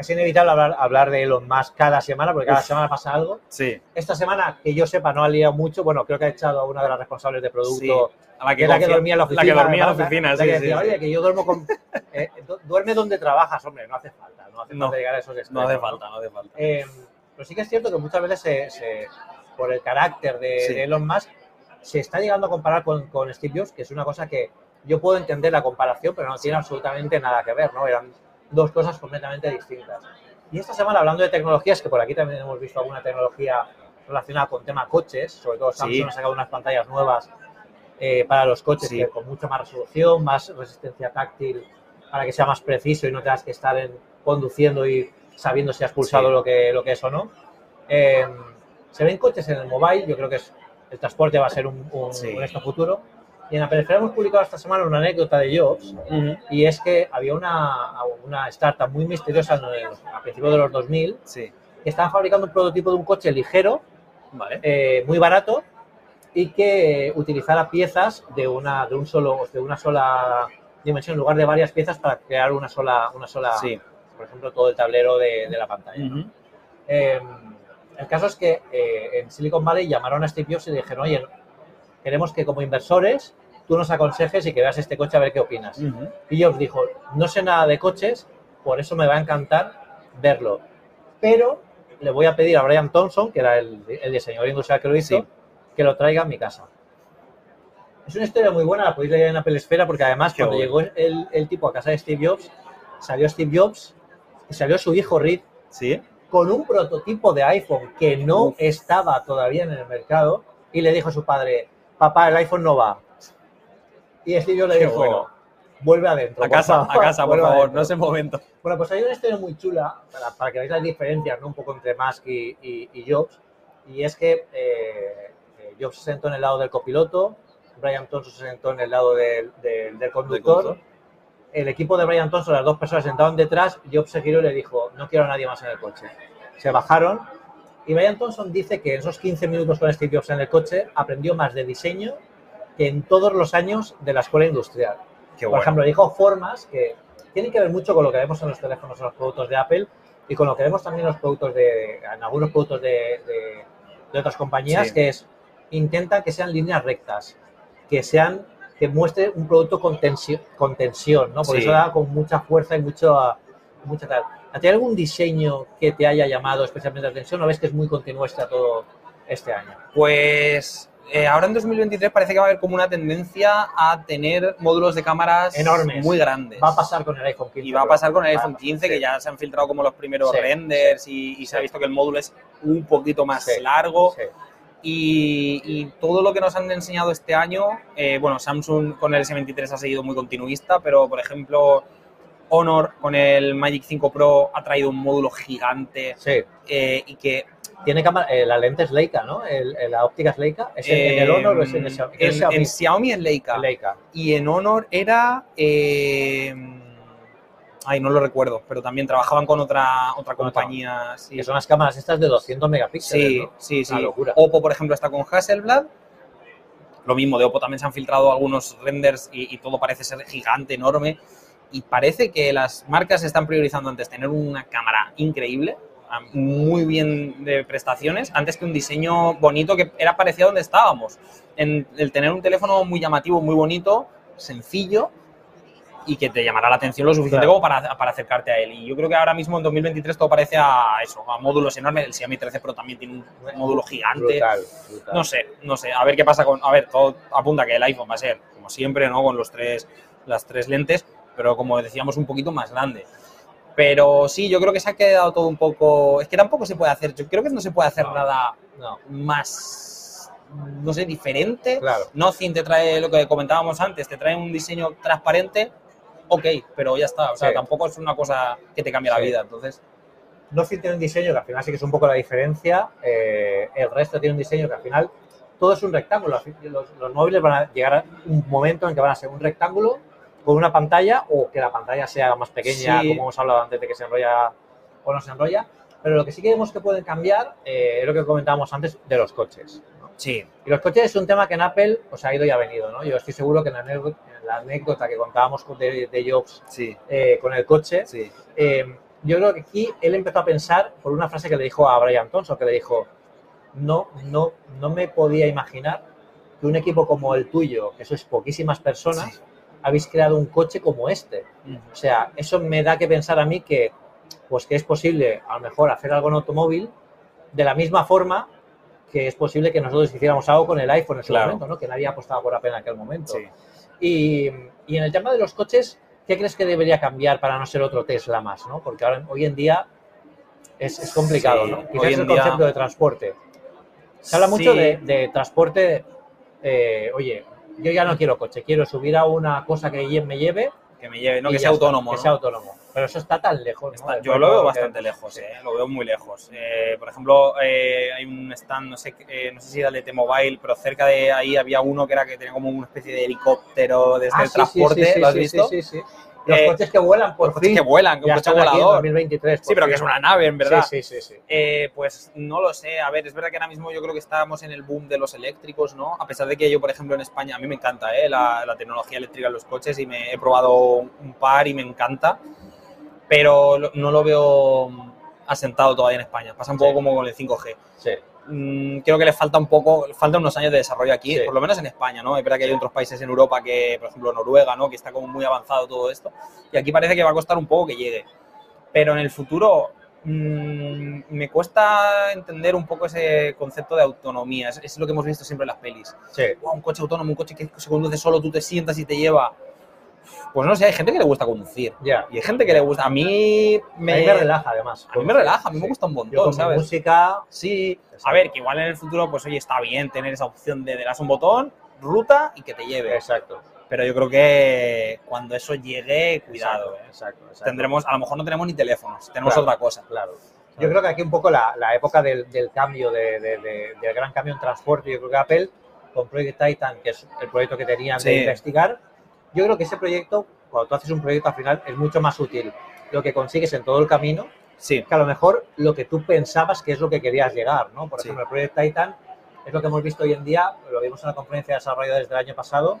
es- inevitable hablar, hablar de Elon Musk cada semana, porque cada Uf. semana pasa algo. Sí. Esta semana, que yo sepa, no ha liado mucho. Bueno, creo que ha echado a una de las responsables de producto A la que la que dormía en la La oficina. que dormía en la oficina, la sí, que sí, decía, sí. oye, que yo duermo con... eh, du- duerme donde trabajas, hombre, no hace falta. No hace No. falta llegar a esos No extremos. hace falta, no hace falta. Eh, pero sí que es cierto que muchas veces, se, se- por el carácter de, Sí. de Elon Musk, se está llegando a comparar con, con Steve Jobs, que es una cosa que yo puedo entender la comparación, pero no tiene absolutamente nada que ver, ¿no? Eran dos cosas completamente distintas. Y esta semana, hablando de tecnologías, que por aquí también hemos visto alguna tecnología relacionada con tema coches, sobre todo Samsung Sí. ha sacado unas pantallas nuevas eh, para los coches Sí. que con mucha más resolución, más resistencia táctil, para que sea más preciso y no tengas que estar en- conduciendo y sabiendo si has pulsado Sí. lo, que, lo que es o no. Eh, se ven coches en el mobile, yo creo que es, el transporte va a ser un, un, un esto futuro. Y en la periferia hemos publicado esta semana una anécdota de Jobs, y es que había una, una startup muy misteriosa a principios de los 2000 Sí. que estaban fabricando un prototipo de un coche ligero, Vale. eh, muy barato, y que utilizara piezas de una, de, un solo, de una sola dimensión en lugar de varias piezas para crear una sola, una sola Sí. por ejemplo, todo el tablero de, de la pantalla. Eh, el caso es que eh, en Silicon Valley llamaron a Steve Jobs y le dijeron, oye, queremos que como inversores tú nos aconsejes y que veas este coche a ver qué opinas. Y Jobs dijo, no sé nada de coches, por eso me va a encantar verlo. Pero le voy a pedir a Brian Thompson, que era el, el diseñador industrial que lo hizo, Sí. que lo traiga a mi casa. Es una historia muy buena, la podéis leer en Apple Esfera, porque además Qué cuando bueno. llegó el, el tipo a casa de Steve Jobs, salió Steve Jobs y salió su hijo Reed Sí. con un prototipo de iPhone que no Uf. estaba todavía en el mercado y le dijo a su padre, papá, el iPhone no va. Y Steve Jobs le Qué dijo, bueno. vuelve adentro. A casa, a casa, por vuelve favor, adentro". no es el momento. Bueno, pues hay una historia muy chula para, para que veáis las diferencias, ¿no? Un poco entre Musk y, y- y Jobs. Y es que eh, eh, Jobs se sentó en el lado del copiloto, Brian Thompson se sentó en el lado del, del- del conductor. El equipo de Brian Thompson, las dos personas sentaban detrás, Jobs se giró y le dijo, no quiero a nadie más en el coche. Se bajaron y Brian Thompson dice que en esos 15 minutos con Steve Jobs en el coche aprendió más de diseño que en todos los años de la escuela industrial. Qué Por bueno. ejemplo, dijo formas que tienen que ver mucho con lo que vemos en los teléfonos, en los productos de Apple y con lo que vemos también en los productos de, en algunos productos de, de- de otras compañías, Sí. que es intenta que sean líneas rectas, que sean que muestre un producto con tensión, con tensión ¿no? Porque Sí. eso da con mucha fuerza y mucho, mucha tal. ¿A ti hay algún diseño que te haya llamado especialmente la atención o ves que es muy continuista todo este año? Pues eh, ahora en 2023 parece que va a haber como una tendencia a tener módulos de cámaras Enormes. muy grandes. Va a pasar con el iPhone 15. Y va a pasar con el iPhone pasar, 15, sí. que ya se han filtrado como los primeros Sí, renders y, y se ha sí. visto que el módulo es un poquito más Sí, largo. Sí. Y, y todo lo que nos han enseñado este año, eh, bueno, Samsung con el S23 ha seguido muy continuista, pero por ejemplo, Honor con el Magic 5 Pro ha traído un módulo gigante Sí. eh, y que tiene cámara, eh, la lente es Leica, ¿no? El- el- la óptica es Leica. ¿Es en, en el Honor o es en el Xiaomi? en, ¿Es Xiaomi? en Xiaomi es Leica. Leica. Y en Honor era. eh, ay, no lo recuerdo, pero también trabajaban con otra, otra compañía. Sí, Que son las cámaras estas de 200 megapíxeles, sí, ¿no? sí. sí. Una locura. Oppo, por ejemplo, está con Hasselblad. Lo mismo, de Oppo también se han filtrado algunos renders y, y todo parece ser gigante, enorme. Y parece que las marcas están priorizando antes tener una cámara increíble, muy bien de prestaciones, antes que un diseño bonito que era parecido a donde estábamos. En el tener un teléfono muy llamativo, muy bonito, sencillo y que te llamará la atención lo suficiente Claro. como para, para acercarte a él. Y yo creo que ahora mismo en 2023 todo parece a eso, a módulos enormes. El Xiaomi 13 Pro también tiene un módulo gigante. Brutal, brutal. No sé, no sé. A ver qué pasa con. A ver, todo apunta que el iPhone va a ser, como siempre, ¿no? Con los tres, las tres lentes, pero como decíamos, un poquito más grande. Pero sí, yo creo que se ha quedado todo un poco. Es que tampoco se puede hacer. Yo creo que no se puede hacer No. nada No, más, no sé, diferente. claro. Nothing te trae lo que comentábamos antes, te trae un diseño transparente, ok, pero ya está. O sea, Sí. tampoco es una cosa que te cambie la Sí. vida. Entonces, Nothing tiene un diseño que al final sí que es un poco la diferencia. eh, el resto tiene un diseño que al final todo es un rectángulo. Los, los móviles van a llegar a un momento en que van a ser un rectángulo con una pantalla o que la pantalla sea más pequeña, Sí. como hemos hablado antes de que se enrolla o no se enrolla. Pero lo que sí que vemos que pueden cambiar eh, es lo que comentábamos antes de los coches. ¿no? sí, Y los coches es un tema que en Apple pues, ha ido y ha venido. ¿no? Yo estoy seguro que en la anécdota, en la anécdota que contábamos con- de, de Jobs sí, eh, con el coche, sí. eh, yo creo que aquí él empezó a pensar por una frase que le dijo a Brian Thompson, que le dijo, no, no, no me podía imaginar que un equipo como el tuyo, que sois poquísimas personas. Habéis creado un coche como este. O sea, eso me da que pensar a mí que, pues que es posible a lo mejor hacer algo en automóvil de la misma forma que es posible que nosotros hiciéramos algo con el iPhone en su Claro. momento, ¿no? Que nadie apostaba por Apple en aquel momento. Sí. Y, y en el tema de los coches, ¿qué crees que debería cambiar para no ser otro Tesla más? ¿no? Porque ahora, hoy en día es, es complicado, Sí, ¿no? hoy Quizás en el día- concepto de transporte. Se habla mucho de, de transporte, eh, oye, yo ya no quiero coche, quiero subir a una cosa que me lleve. Que me lleve, no que sea está, autónomo. Que sea autónomo. Pero eso está tan lejos. ¿no? Está- yo lo veo que- bastante lejos, eh, lo veo muy lejos. Eh, por ejemplo, eh, hay un stand, no sé, eh, no sé si era el de T-Mobile, pero cerca de ahí había uno que era que tenía como una especie de helicóptero desde Ah, el sí, transporte, sí, ¿lo has sí, visto? sí, sí, sí. Los Eh, coches que vuelan, por Los coches fin. que vuelan, que un coche están aquí en volador. 2023. Sí, pero que es una nave, en verdad. Sí, sí, sí. sí. Eh, pues no lo sé, a ver, es verdad que ahora mismo yo creo que estamos en el boom de los eléctricos, ¿no? A pesar de que yo, por ejemplo, en España, a mí me encanta ¿eh? la, la tecnología eléctrica en los coches y me he probado un par y me encanta, pero no lo veo asentado todavía en España. Pasa un poco Sí. como con el 5G. sí. Mm, creo que le falta un poco, faltan unos años de desarrollo aquí, Sí. por lo menos en España, ¿no? Es verdad que hay otros países en Europa que, por ejemplo, Noruega, ¿no? Que está como muy avanzado todo esto. Y aquí parece que va a costar un poco que llegue. Pero en el futuro mm, me cuesta entender un poco ese concepto de autonomía. Es, es lo que hemos visto siempre en las pelis. sí. Wow, un coche autónomo, un coche que se conduce solo, tú te sientas y te lleva. Pues no sé, hay gente que le gusta conducir. Ya. Y hay gente que le gusta. A mí me, A mí me relaja, además. a mí me relaja, a mí me gusta un Yo montón, mi ¿sabes? música, Sí, Exacto. a ver, que igual en el futuro, pues oye, está bien tener esa opción de das un botón, ruta y que te lleve. exacto. Pero yo creo que cuando eso llegue, cuidado. Exacto, ¿eh? exacto, exacto. Tendremos, a lo mejor no tenemos ni teléfonos, tenemos Claro. otra cosa. Claro. Yo creo que aquí un poco la, la época del, del cambio, de, de- de- del gran cambio en transporte, yo creo que Apple, con Project Titan, que es el proyecto que tenían de investigar, yo creo que ese proyecto, cuando tú haces un proyecto al final, es mucho más útil lo que consigues en todo el camino Sí, que a lo mejor lo que tú pensabas que es lo que querías llegar, ¿no? Por Sí. ejemplo, el Project Titan es lo que hemos visto hoy en día, lo vimos en la conferencia de desarrolladores del año pasado,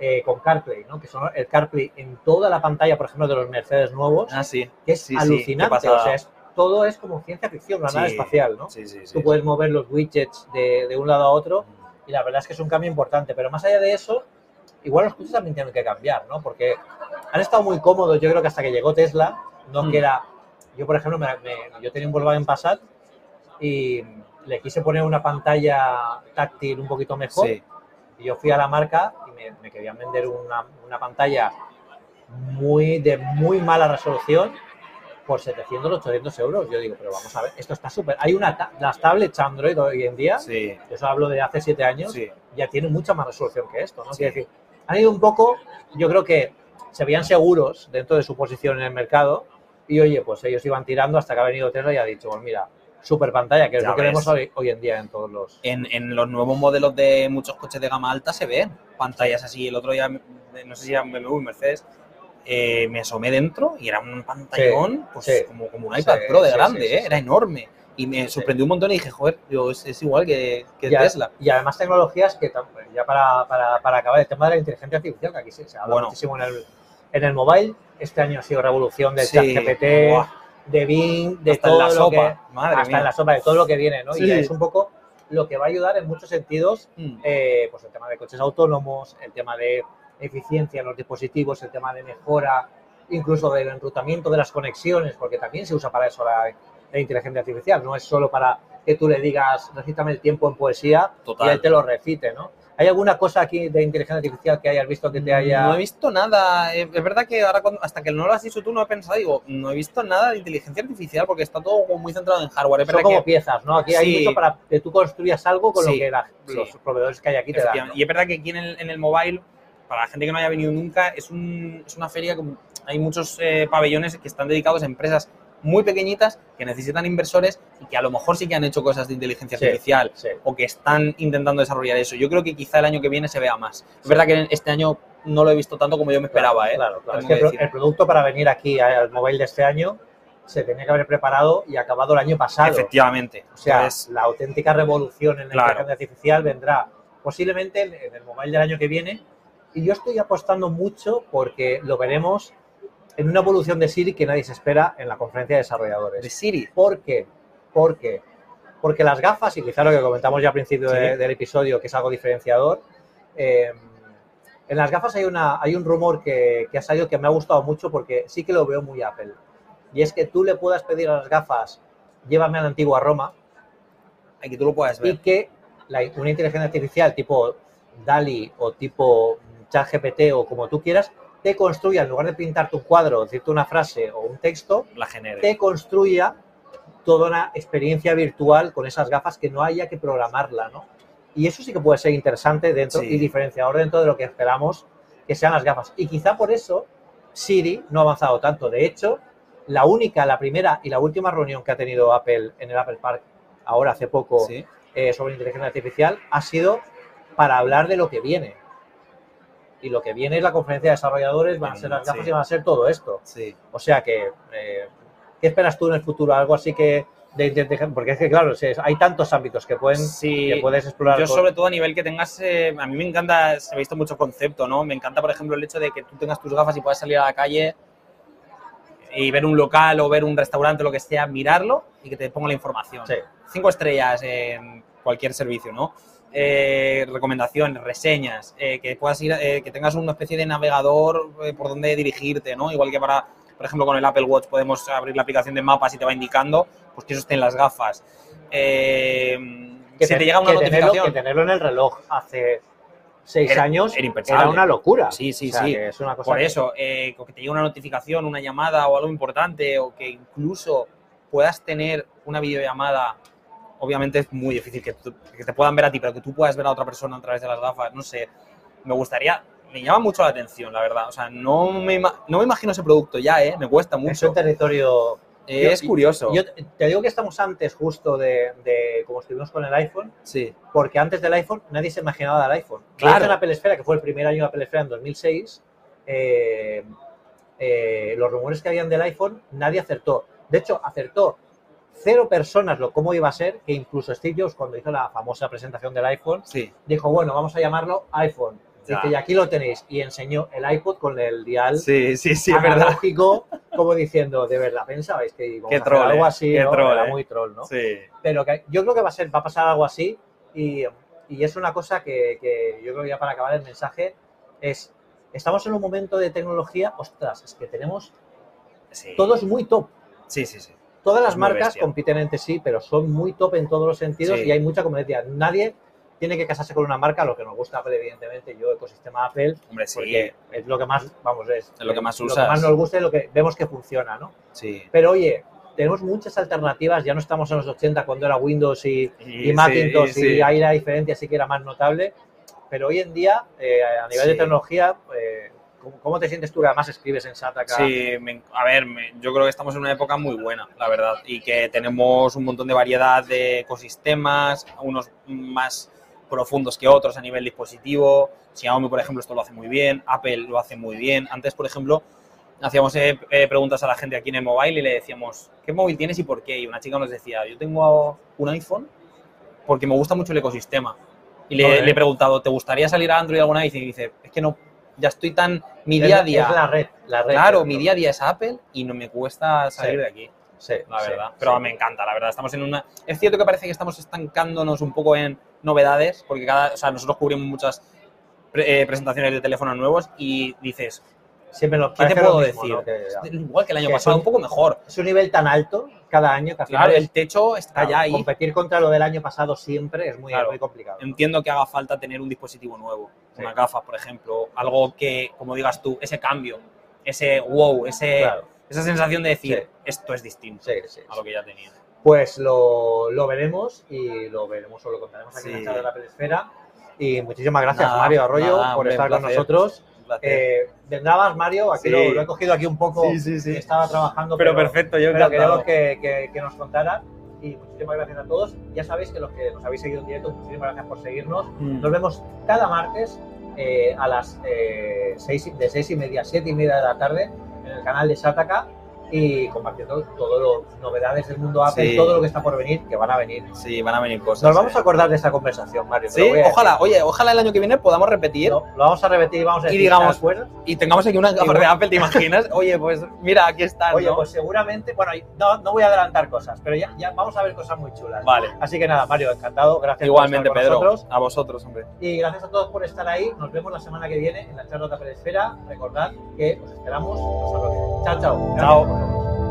eh, con CarPlay, ¿no? Que son el CarPlay en toda la pantalla, por ejemplo, de los Mercedes nuevos, ah, sí. que es sí, alucinante. o sea, es- todo es como ciencia ficción, una nave espacial, ¿no? Sí, sí, sí. Tú puedes mover los widgets de, de un lado a otro y la verdad es que es un cambio importante. Pero más allá de eso, igual los coches también tienen que cambiar, ¿no? Porque han estado muy cómodos, yo creo que hasta que llegó Tesla, no Mm. que era... Yo, por ejemplo, me- me- yo tenía un Volkswagen Passat y le quise poner una pantalla táctil un poquito mejor Sí, y yo fui a la marca y me, me querían vender una, una pantalla muy de muy mala resolución por 700 800 euros. Yo digo, pero vamos a ver, esto está súper. Hay una, ta- las tablets Android hoy en día, sí, eso hablo de hace 7 años, sí. ya tienen mucha más resolución que esto, ¿no? Sí. Quiero decir, han ido un poco, yo creo que se veían seguros dentro de su posición en el mercado y oye, pues ellos iban tirando hasta que ha venido Tesla y ha dicho, pues mira, super pantalla, que es lo que vemos hoy, hoy en día en todos los... En, en los nuevos modelos de muchos coches de gama alta se ven pantallas así. El otro día, no sé si era BMW, Mercedes, eh, me asomé dentro y era un pantallón, pues sí. como, como un iPad Sí, Pro de grande, ¿eh? era enorme. Y me sorprendió un montón y dije, joder, digo, es, es igual que, que y, a- Tesla. y además tecnologías que, ya para, para, para acabar, el tema de la inteligencia artificial, que aquí se, se habla Bueno. muchísimo en el, en el mobile, este año ha sido revolución del Sí, chat GPT, buah, de Bing, de hasta en todo la lo sopa, que... madre hasta mía. en la sopa, de todo lo que viene, ¿no? Sí. Y es un poco lo que va a ayudar en muchos sentidos Mm. eh, pues el tema de coches autónomos, el tema de eficiencia en los dispositivos, el tema de mejora, incluso del enrutamiento de las conexiones, porque también se usa para eso la, la inteligencia artificial, no es solo para que tú le digas, recítame el tiempo en poesía Total. y él te lo recite, ¿no? ¿Hay alguna cosa aquí de inteligencia artificial que hayas visto que te haya... No he visto nada. Es verdad que ahora, cuando- hasta que no lo has dicho tú, no he pensado, digo, no he visto nada de inteligencia artificial porque está todo como muy centrado en hardware. Es Son verdad como que piezas, ¿no? Aquí hay Sí. mucho para que tú construyas algo con lo que la- sí. los proveedores que hay aquí te dan. ¿no? Y es verdad que aquí en el, en el mobile, para la gente que no haya venido nunca, es, un- es una feria hay muchos eh, pabellones que están dedicados a empresas muy pequeñitas que necesitan inversores y que a lo mejor sí que han hecho cosas de inteligencia Sí, artificial sí. o que están intentando desarrollar eso. Yo creo que quizá el año que viene se vea más. Es verdad que este año no lo he visto tanto como yo me esperaba, ¿eh? Claro, claro. Es que que el, producto para venir aquí al mobile de este año se tenía que haber preparado y acabado el año pasado. Efectivamente. O sea, Entonces, la auténtica revolución en la Claro. inteligencia artificial vendrá posiblemente en, en el mobile del año que viene. Y yo estoy apostando mucho porque lo veremos en una evolución de Siri que nadie se espera en la conferencia de desarrolladores. de Siri. ¿Por qué? ¿Por qué? Porque las gafas, y quizá lo que comentamos ya al principio de- del episodio, que es algo diferenciador, eh, en las gafas hay, una, hay un rumor que, que ha salido que me ha gustado mucho porque sí que lo veo muy Apple. Y es que tú le puedas pedir a las gafas, llévame a la antigua Roma, Aquí tú lo puedes y ver. que la- una inteligencia artificial tipo DALI o tipo ChatGPT o como tú quieras, te construya, en lugar de pintarte un cuadro, decirte una frase o un texto, La genere. te construya toda una experiencia virtual con esas gafas que no haya que programarla, ¿no? Y eso sí que puede ser interesante dentro Sí. y diferenciador dentro de lo que esperamos que sean las gafas. Y quizá por eso Siri no ha avanzado tanto. De hecho, la única, la primera y la última reunión que ha tenido Apple en el Apple Park ahora hace poco Sí. eh, sobre inteligencia artificial ha sido para hablar de lo que viene. Y lo que viene es la conferencia de desarrolladores, van a ser las gafas Sí. y van a ser todo esto. Sí. O sea que, eh, ¿qué esperas tú en el futuro? Algo así que de porque es que claro, sí, hay tantos ámbitos que pueden Sí. que puedes explorar. Yo con- sobre todo a nivel que tengas, eh, a mí me encanta, se ha visto mucho concepto, ¿no? Me encanta, por ejemplo, el hecho de que tú tengas tus gafas y puedas salir a la calle y ver un local o ver un restaurante, lo que sea, mirarlo y que te ponga la información. Sí. Cinco estrellas en cualquier servicio, ¿no? Eh, recomendaciones, reseñas, eh, que puedas ir, eh, que tengas una especie de navegador eh, por donde dirigirte, ¿no? Igual que para, por ejemplo, con el Apple Watch podemos abrir la aplicación de mapas y te va indicando, pues que eso esté en las gafas. Que si te- llega una que tenerlo, notificación. que tenerlo en el reloj hace seis Era- años era una locura. Sí, sí, O sea, sí. es una cosa Por que- eso, eh, que te llegue una notificación, una llamada o algo importante, o que incluso puedas tener una videollamada, obviamente es muy difícil que, tú- que te puedan ver a ti, pero que tú puedas ver a otra persona a través de las gafas, no sé, me gustaría, me llama mucho la atención, la verdad. O sea, no me, ima- no me imagino ese producto ya, ¿eh? Me cuesta es mucho. un territorio. Eh, es curioso. Yo te digo que estamos antes justo de, de como estuvimos con el iPhone, sí, porque antes del iPhone nadie se imaginaba del iPhone. Claro. en Apple Esfera, que fue el primer año de Apple Esfera en 2006, eh, eh, los rumores que habían del iPhone, nadie acertó. De hecho, acertó cero personas lo cómo iba a ser, que incluso Steve Jobs, cuando hizo la famosa presentación del iPhone, sí. dijo, bueno, vamos a llamarlo iPhone. Ya. Dice, y aquí lo tenéis. Y enseñó el iPod con el dial Sí, sí, sí, es verdad. analógico, como diciendo, de verdad, pensabais que íbamos a hacer troll, algo eh. así, ¿no? troll, Era eh. muy troll, ¿no? Sí. pero que yo creo que va a ser va a pasar algo así y, y es una cosa que, que yo creo que ya para acabar el mensaje es estamos en un momento de tecnología ostras es que tenemos sí. todos muy top Sí, sí, sí. Todas las marcas bestia. compiten entre sí pero son muy top en todos los sentidos Sí. y hay mucha competencia nadie tiene que casarse con una marca lo que nos gusta Apple evidentemente yo ecosistema Apple Hombre, sí. porque es lo que más vamos es, Es lo que más lo usas. que más nos gusta y lo que vemos que funciona no Sí. pero oye tenemos muchas alternativas, ya no estamos en los 80 cuando era Windows y, y sí, Macintosh sí. y ahí la diferencia sí que era más notable, pero hoy en día, eh, a nivel de tecnología, eh, ¿Cómo, te sientes tú que además escribes en Sataka? Sí, me- a ver, me- yo creo que estamos en una época muy buena, la verdad, y que tenemos un montón de variedad de ecosistemas, unos más profundos que otros a nivel dispositivo. Xiaomi, por ejemplo, esto lo hace muy bien, Apple lo hace muy bien. Antes, por ejemplo, hacíamos eh, eh, preguntas a la gente aquí en el mobile y le decíamos, ¿qué móvil tienes y por qué? Y una chica nos decía, yo tengo un iPhone porque me gusta mucho el ecosistema. Y le, le he preguntado, ¿te gustaría salir a Android alguna vez? Y dice, es que no, ya estoy tan... Mi Es día a día... Es la red. La red Claro, mi día a día es Apple y no me cuesta salir Sí. de aquí, Sí, la sí, verdad. Pero sí. me encanta, la verdad. Estamos en una. Es cierto que parece que estamos estancándonos un poco en novedades, porque cada, o sea, nosotros cubrimos muchas pre- eh, presentaciones de teléfonos nuevos y dices, Siempre lo, ¿qué te puedo mismo, decir? ¿no? Que- Igual que el año que pasado, son- un poco mejor. es un nivel tan alto cada año que al final Claro, el techo está claro, ya ahí. competir contra lo del año pasado siempre es muy, Claro. muy complicado. ¿no? Entiendo que haga falta tener un dispositivo nuevo, Sí. unas gafas, por ejemplo, algo que, como digas tú, ese cambio, ese wow, ese, esa sensación de decir, Sí. esto es distinto Sí, a lo que ya tenía. Pues lo, lo veremos y lo veremos o lo contaremos aquí en el chat de la Pelesfera. Y muchísimas gracias, Nada, Mario Arroyo, nada, por hombre, estar un con nosotros. Eh, más, Mario. Aquí Sí. lo, lo he cogido aquí un poco. Sí. Estaba trabajando, Pero perfecto, yo pero queremos que, que- que nos contara. Y muchísimas gracias a todos. Ya sabéis que los que nos habéis seguido en directo, muchísimas gracias por seguirnos. Mm. Nos vemos cada martes eh, a las eh, seis, de seis y media a siete y media de la tarde en el canal de Sataka y compartiendo todas las novedades del mundo Apple, Sí. todo lo que está por venir, que van a venir. Sí, van a venir cosas. Nos vamos eh. a acordar de esta conversación, Mario. Sí, ojalá, oye, ojalá el año que viene podamos repetir Lo, lo vamos a repetir y vamos a Y decir, digamos, ¿te acuerdas? y tengamos aquí unas gafas de Apple, ¿te imaginas? <laughs> Oye, pues mira, aquí están, Oye, ¿no? pues seguramente, bueno, no, no voy a adelantar cosas, pero ya, ya vamos a ver cosas muy chulas. Vale. Así que nada, Mario, encantado. Gracias Igualmente, por estar con Pedro. nosotros. A vosotros, hombre. Y gracias a todos por estar ahí. Nos vemos la semana que viene en la charla de la Pelesfera. Recordad que os esperamos viene. Chao, chao. Chao. Thank you.